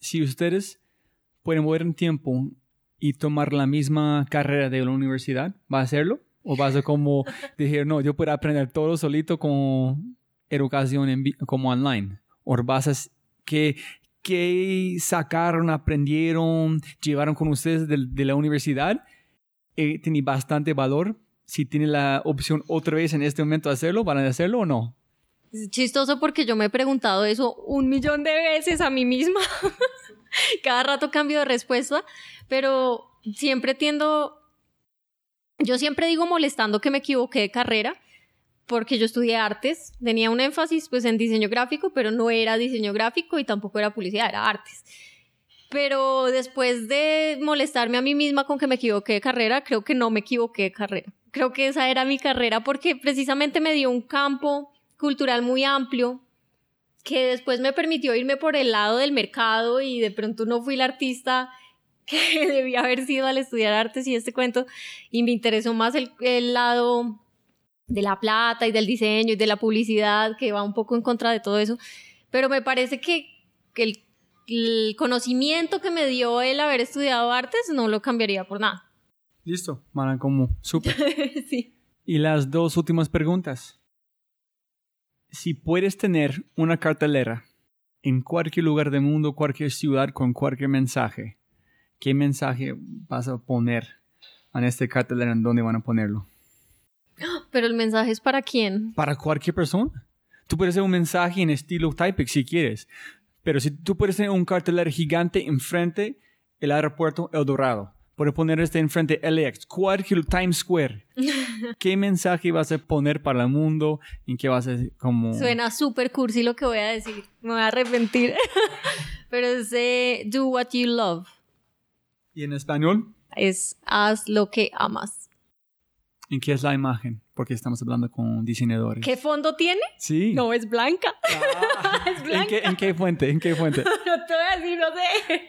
Speaker 1: si ustedes pueden mover en tiempo y tomar la misma carrera de la universidad, ¿va a hacerlo? ¿O vas a como decir, no, yo puedo aprender todo solito con educación en como online? ¿O vas a, s- qué, qué sacaron, aprendieron, llevaron con ustedes de, de la universidad? Eh, ¿Tiene bastante valor? Si tiene la opción otra vez en este momento hacerlo, ¿van a hacerlo o no?
Speaker 2: Es chistoso porque yo me he preguntado eso un millón de veces a mí misma. Cada rato cambio de respuesta, pero siempre tiendo, yo siempre digo molestando que me equivoqué de carrera, porque yo estudié artes, tenía un énfasis pues en diseño gráfico, pero no era diseño gráfico y tampoco era publicidad, era artes. Pero después de molestarme a mí misma con que me equivoqué de carrera, creo que no me equivoqué de carrera. Creo que esa era mi carrera porque precisamente me dio un campo cultural muy amplio que después me permitió irme por el lado del mercado y de pronto no fui la artista que debía haber sido al estudiar artes y este cuento y me interesó más el, el lado de la plata y del diseño y de la publicidad que va un poco en contra de todo eso pero me parece que, que el, el conocimiento que me dio el haber estudiado artes no lo cambiaría por nada
Speaker 1: Listo. Van como, súper.
Speaker 2: sí
Speaker 1: Y las dos últimas preguntas. Si puedes tener una cartelera en cualquier lugar del mundo, cualquier ciudad, con cualquier mensaje, ¿qué mensaje vas a poner en este cartelera? ¿En dónde van a ponerlo?
Speaker 2: pero el mensaje es para quién
Speaker 1: Para cualquier persona. Tú puedes hacer un mensaje en estilo Typex si quieres. Pero si tú puedes tener un cartelera gigante enfrente el aeropuerto El Dorado, puedes poner este enfrente LX, cualquier Times Square. ¿Qué mensaje vas a poner para el mundo? ¿En qué vas a como
Speaker 2: Suena súper cursi lo que voy a decir. Me voy a arrepentir. Pero es de do what you love.
Speaker 1: ¿Y en español?
Speaker 2: Es haz lo que amas.
Speaker 1: ¿En qué es la imagen? Porque estamos hablando con diseñadores.
Speaker 2: ¿Qué fondo tiene?
Speaker 1: Sí.
Speaker 2: No, es blanca.
Speaker 1: Ah,
Speaker 2: es
Speaker 1: ¿En
Speaker 2: blanca.
Speaker 1: qué, ¿En qué fuente? ¿En qué fuente?
Speaker 2: No te voy a decir, no sé.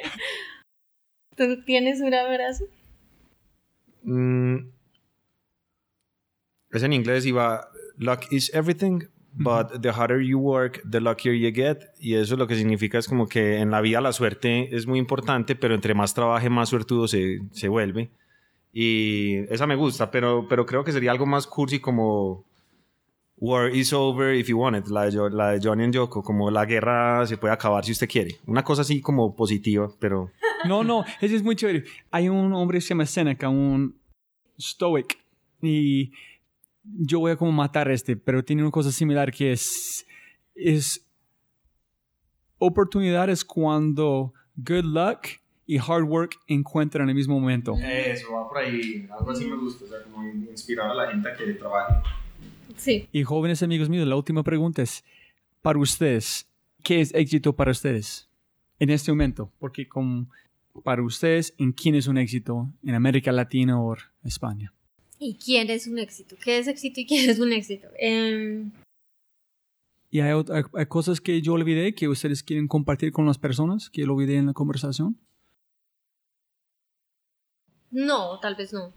Speaker 2: ¿Tú tienes un abrazo?
Speaker 3: Mm, es en inglés y va, luck is everything, but the harder you work, the luckier you get. Y eso lo que significa es como que en la vida la suerte es muy importante, pero entre más trabaje, más suertudo se, se vuelve. Y esa me gusta, pero, pero creo que sería algo más cursi como War is over if you want it, la de, la de Johnny and Yoko, como la guerra se puede acabar si usted quiere. Una cosa así como positiva, pero...
Speaker 1: No, no, eso es muy chévere. Hay un hombre que se llama Seneca, un stoic, y yo voy a como matar a este, pero tiene una cosa similar que es, es oportunidad es cuando good luck y hard work encuentran en el mismo momento.
Speaker 3: Eso, va por ahí. Algo así me gusta, o sea, como inspirar a la gente a que trabaje.
Speaker 2: Sí.
Speaker 1: Y jóvenes amigos míos, la última pregunta es, para ustedes, ¿qué es éxito para ustedes en este momento? Porque como para ustedes, ¿en quién es un éxito? ¿En América Latina o España?
Speaker 2: ¿Y quién es un éxito? ¿Qué es éxito y quién es un éxito? Em,
Speaker 1: ¿Y hay, hay- hay cosas que yo olvidé que ustedes quieren compartir con las personas que lo olvidé en la conversación?
Speaker 2: No, tal vez no.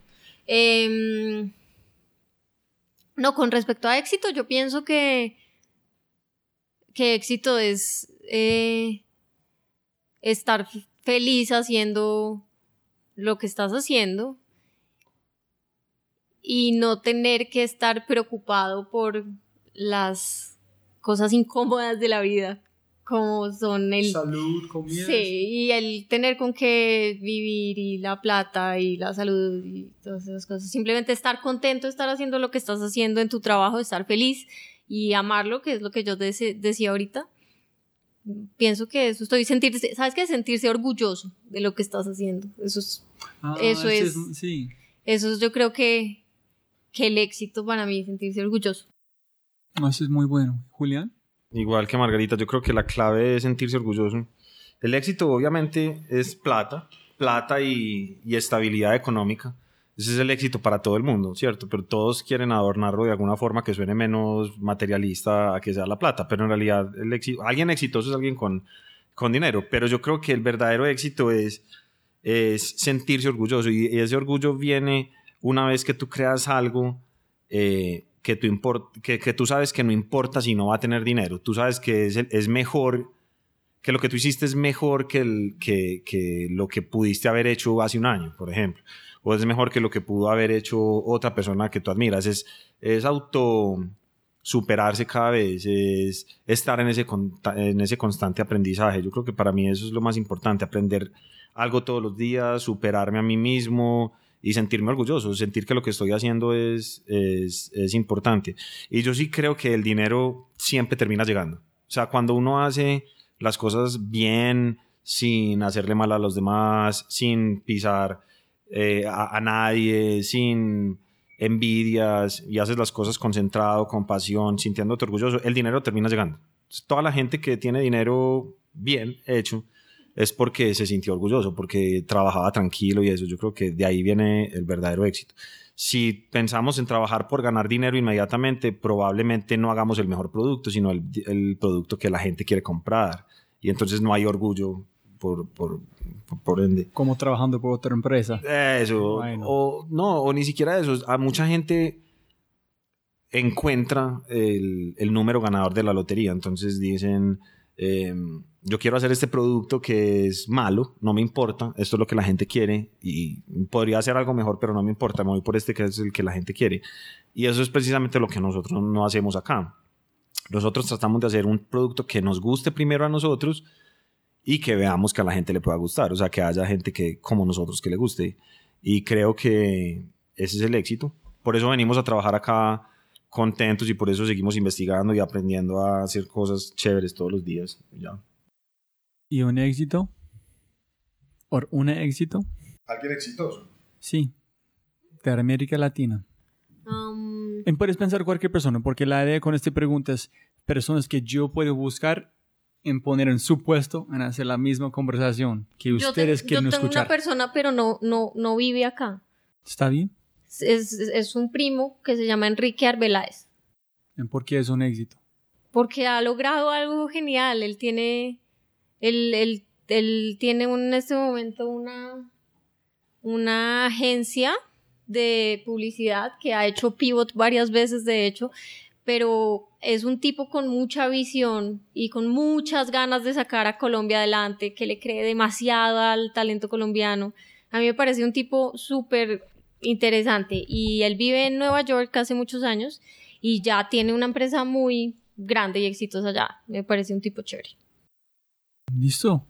Speaker 2: Em, no, con respecto a éxito, yo pienso que, que éxito es eh, estar feliz haciendo lo que estás haciendo y no tener que estar preocupado por las cosas incómodas de la vida, como son el...
Speaker 1: Salud, comida.
Speaker 2: Sí, y el tener con qué vivir y la plata y la salud y todas esas cosas. Simplemente estar contento, estar haciendo lo que estás haciendo en tu trabajo, estar feliz y amarlo, que es lo que yo decía ahorita. Pienso que eso estoy sentirse, ¿sabes qué? Sentirse orgulloso de lo que estás haciendo. Eso es,
Speaker 1: Ah,
Speaker 2: Eso
Speaker 1: ese
Speaker 2: es-
Speaker 1: Sí.
Speaker 2: eso es yo creo que, que el éxito para mí, sentirse orgulloso.
Speaker 1: Eso es muy bueno. Julián.
Speaker 3: Igual que Margarita, yo creo que la clave es sentirse orgulloso. El éxito obviamente es plata, plata y, y estabilidad económica. Ese es el éxito para todo el mundo, ¿cierto? Pero todos quieren adornarlo de alguna forma que suene menos materialista a que sea la plata. Pero en realidad el éxito, alguien exitoso es alguien con, con dinero. Pero yo creo que el verdadero éxito es, es sentirse orgulloso. Y ese orgullo viene una vez que tú creas algo eh, que, tú que, tú sabes que no importa si no va a tener dinero. Tú sabes que es, es mejor, que lo que tú hiciste es mejor que, el, que, que lo que pudiste haber hecho hace un año, por ejemplo. O es mejor que lo que pudo haber hecho otra persona que tú admiras. Es, es auto superarse cada vez, es estar en ese, en ese constante aprendizaje. Yo creo que para mí eso es lo más importante, aprender algo todos los días, superarme a mí mismo y sentirme orgulloso, sentir que lo que estoy haciendo es, es, es importante. Y yo sí creo que el dinero siempre termina llegando. O sea, cuando uno hace las cosas bien, sin hacerle mal a los demás, sin pisar eh, a, nadie, sin envidias y haces las cosas concentrado, con pasión, sintiéndote orgulloso, el dinero termina llegando. Toda la gente que tiene dinero bien hecho es porque se sintió orgulloso, porque trabajaba tranquilo y eso. Yo creo que de ahí viene el verdadero éxito. Si pensamos en trabajar por ganar dinero inmediatamente, probablemente no hagamos el mejor producto, sino el, el producto que la gente quiere comprar. Y entonces no hay orgullo por, por, por, ende.
Speaker 1: Como trabajando por otra empresa.
Speaker 3: Eso.
Speaker 1: Bueno.
Speaker 3: O no, o ni siquiera eso. A mucha gente encuentra el, el número ganador de la lotería. Entonces dicen, eh, yo quiero hacer este producto que es malo, no me importa, esto es lo que la gente quiere y podría hacer algo mejor, pero no me importa, me voy por este que es el que la gente quiere. Y eso es precisamente lo que nosotros no hacemos acá. Nosotros tratamos de hacer un producto que nos guste primero a nosotros y que veamos que a la gente le pueda gustar, o sea, que haya gente que como nosotros que le guste. Y creo que ese es el éxito. Por eso venimos a trabajar acá contentos y por eso seguimos investigando y aprendiendo a hacer cosas chéveres todos los días. Ya.
Speaker 1: ¿Y un éxito? ¿O un éxito?
Speaker 3: ¿Alguien exitoso?
Speaker 1: Sí. De América Latina.
Speaker 2: Um,
Speaker 1: Y puedes pensar cualquier persona, porque la idea con esta pregunta es personas que yo puedo buscar en poner en su puesto en hacer la misma conversación que
Speaker 2: yo te-
Speaker 1: ustedes
Speaker 2: yo
Speaker 1: quieren
Speaker 2: tengo
Speaker 1: escuchar.
Speaker 2: una persona, pero no, no, no vive acá.
Speaker 1: ¿Está bien?
Speaker 2: Es, es- un primo que se llama Enrique Arbeláez.
Speaker 1: ¿Y ¿Por qué es un éxito?
Speaker 2: Porque ha logrado algo genial. Él tiene. Él, él- él tiene un- en este momento una. Una agencia de publicidad que ha hecho pivot varias veces, de hecho. Pero es un tipo con mucha visión y con muchas ganas de sacar a Colombia adelante, que le cree demasiado al talento colombiano. A mí me parece un tipo súper interesante. Y él vive en Nueva York hace muchos años y ya tiene una empresa muy grande y exitosa allá. Me parece un tipo chévere.
Speaker 1: Listo.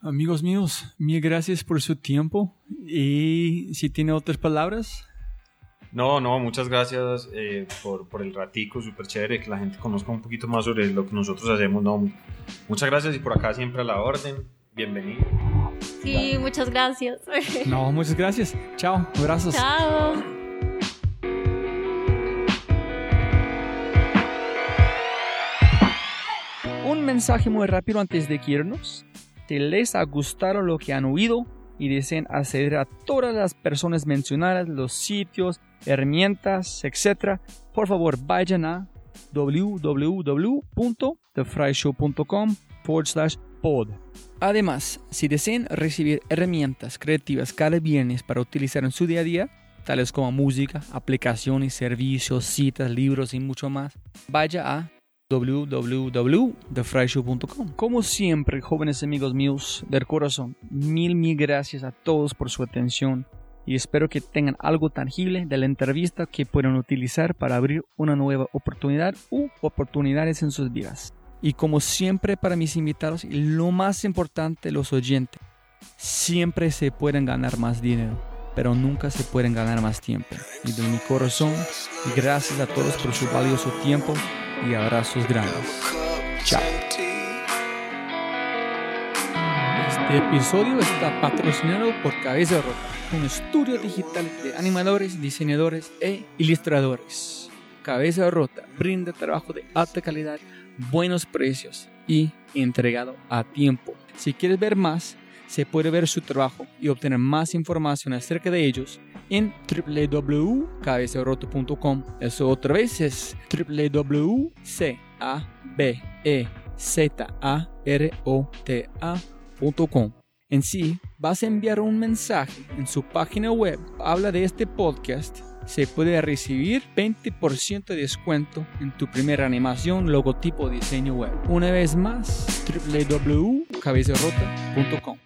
Speaker 1: Amigos míos, mil gracias por su tiempo. Y si tiene otras palabras,
Speaker 3: No, no, muchas gracias eh, por, por el ratico, súper chévere, que la gente conozca un poquito más sobre lo que nosotros hacemos. No, muchas gracias y por acá siempre a la orden. Bienvenido.
Speaker 2: Sí, muchas gracias.
Speaker 1: no, muchas gracias. Chao, abrazos.
Speaker 2: Chao.
Speaker 1: Un mensaje muy rápido antes de irnos. Si les ha gustado lo que han oído y desean acceder a todas las personas mencionadas, los sitios, herramientas, etc., por favor vayan a www.thefryshow.com forward slash Además, si desean recibir herramientas creativas cada viernes para utilizar en su día a día, tales como música, aplicaciones, servicios, citas, libros y mucho más, vaya a www.thefryshow.com. Como siempre, jóvenes amigos míos del corazón, mil, mil gracias a todos por su atención y espero que tengan algo tangible de la entrevista que puedan utilizar para abrir una nueva oportunidad u oportunidades en sus vidas. Y como siempre para mis invitados y lo más importante, los oyentes, siempre se pueden ganar más dinero, pero nunca se pueden ganar más tiempo. Y de mi corazón, gracias a todos por su valioso tiempo y abrazos grandes. Chao. Este episodio está patrocinado por Cabeza Rota, un estudio digital de animadores, diseñadores e ilustradores. Cabeza Rota brinda trabajo de alta calidad, buenos precios y entregado a tiempo. Si quieres ver más, se puede ver su trabajo y obtener más información acerca de ellos en www.cabezarroto.com. Eso otra vez es www.cabezarota.com. En sí, vas a enviar un mensaje en su página web. Habla de este podcast. Se puede recibir 20% de descuento en tu primera animación, logotipo, diseño web. Una vez más, www.cabezarrota.com.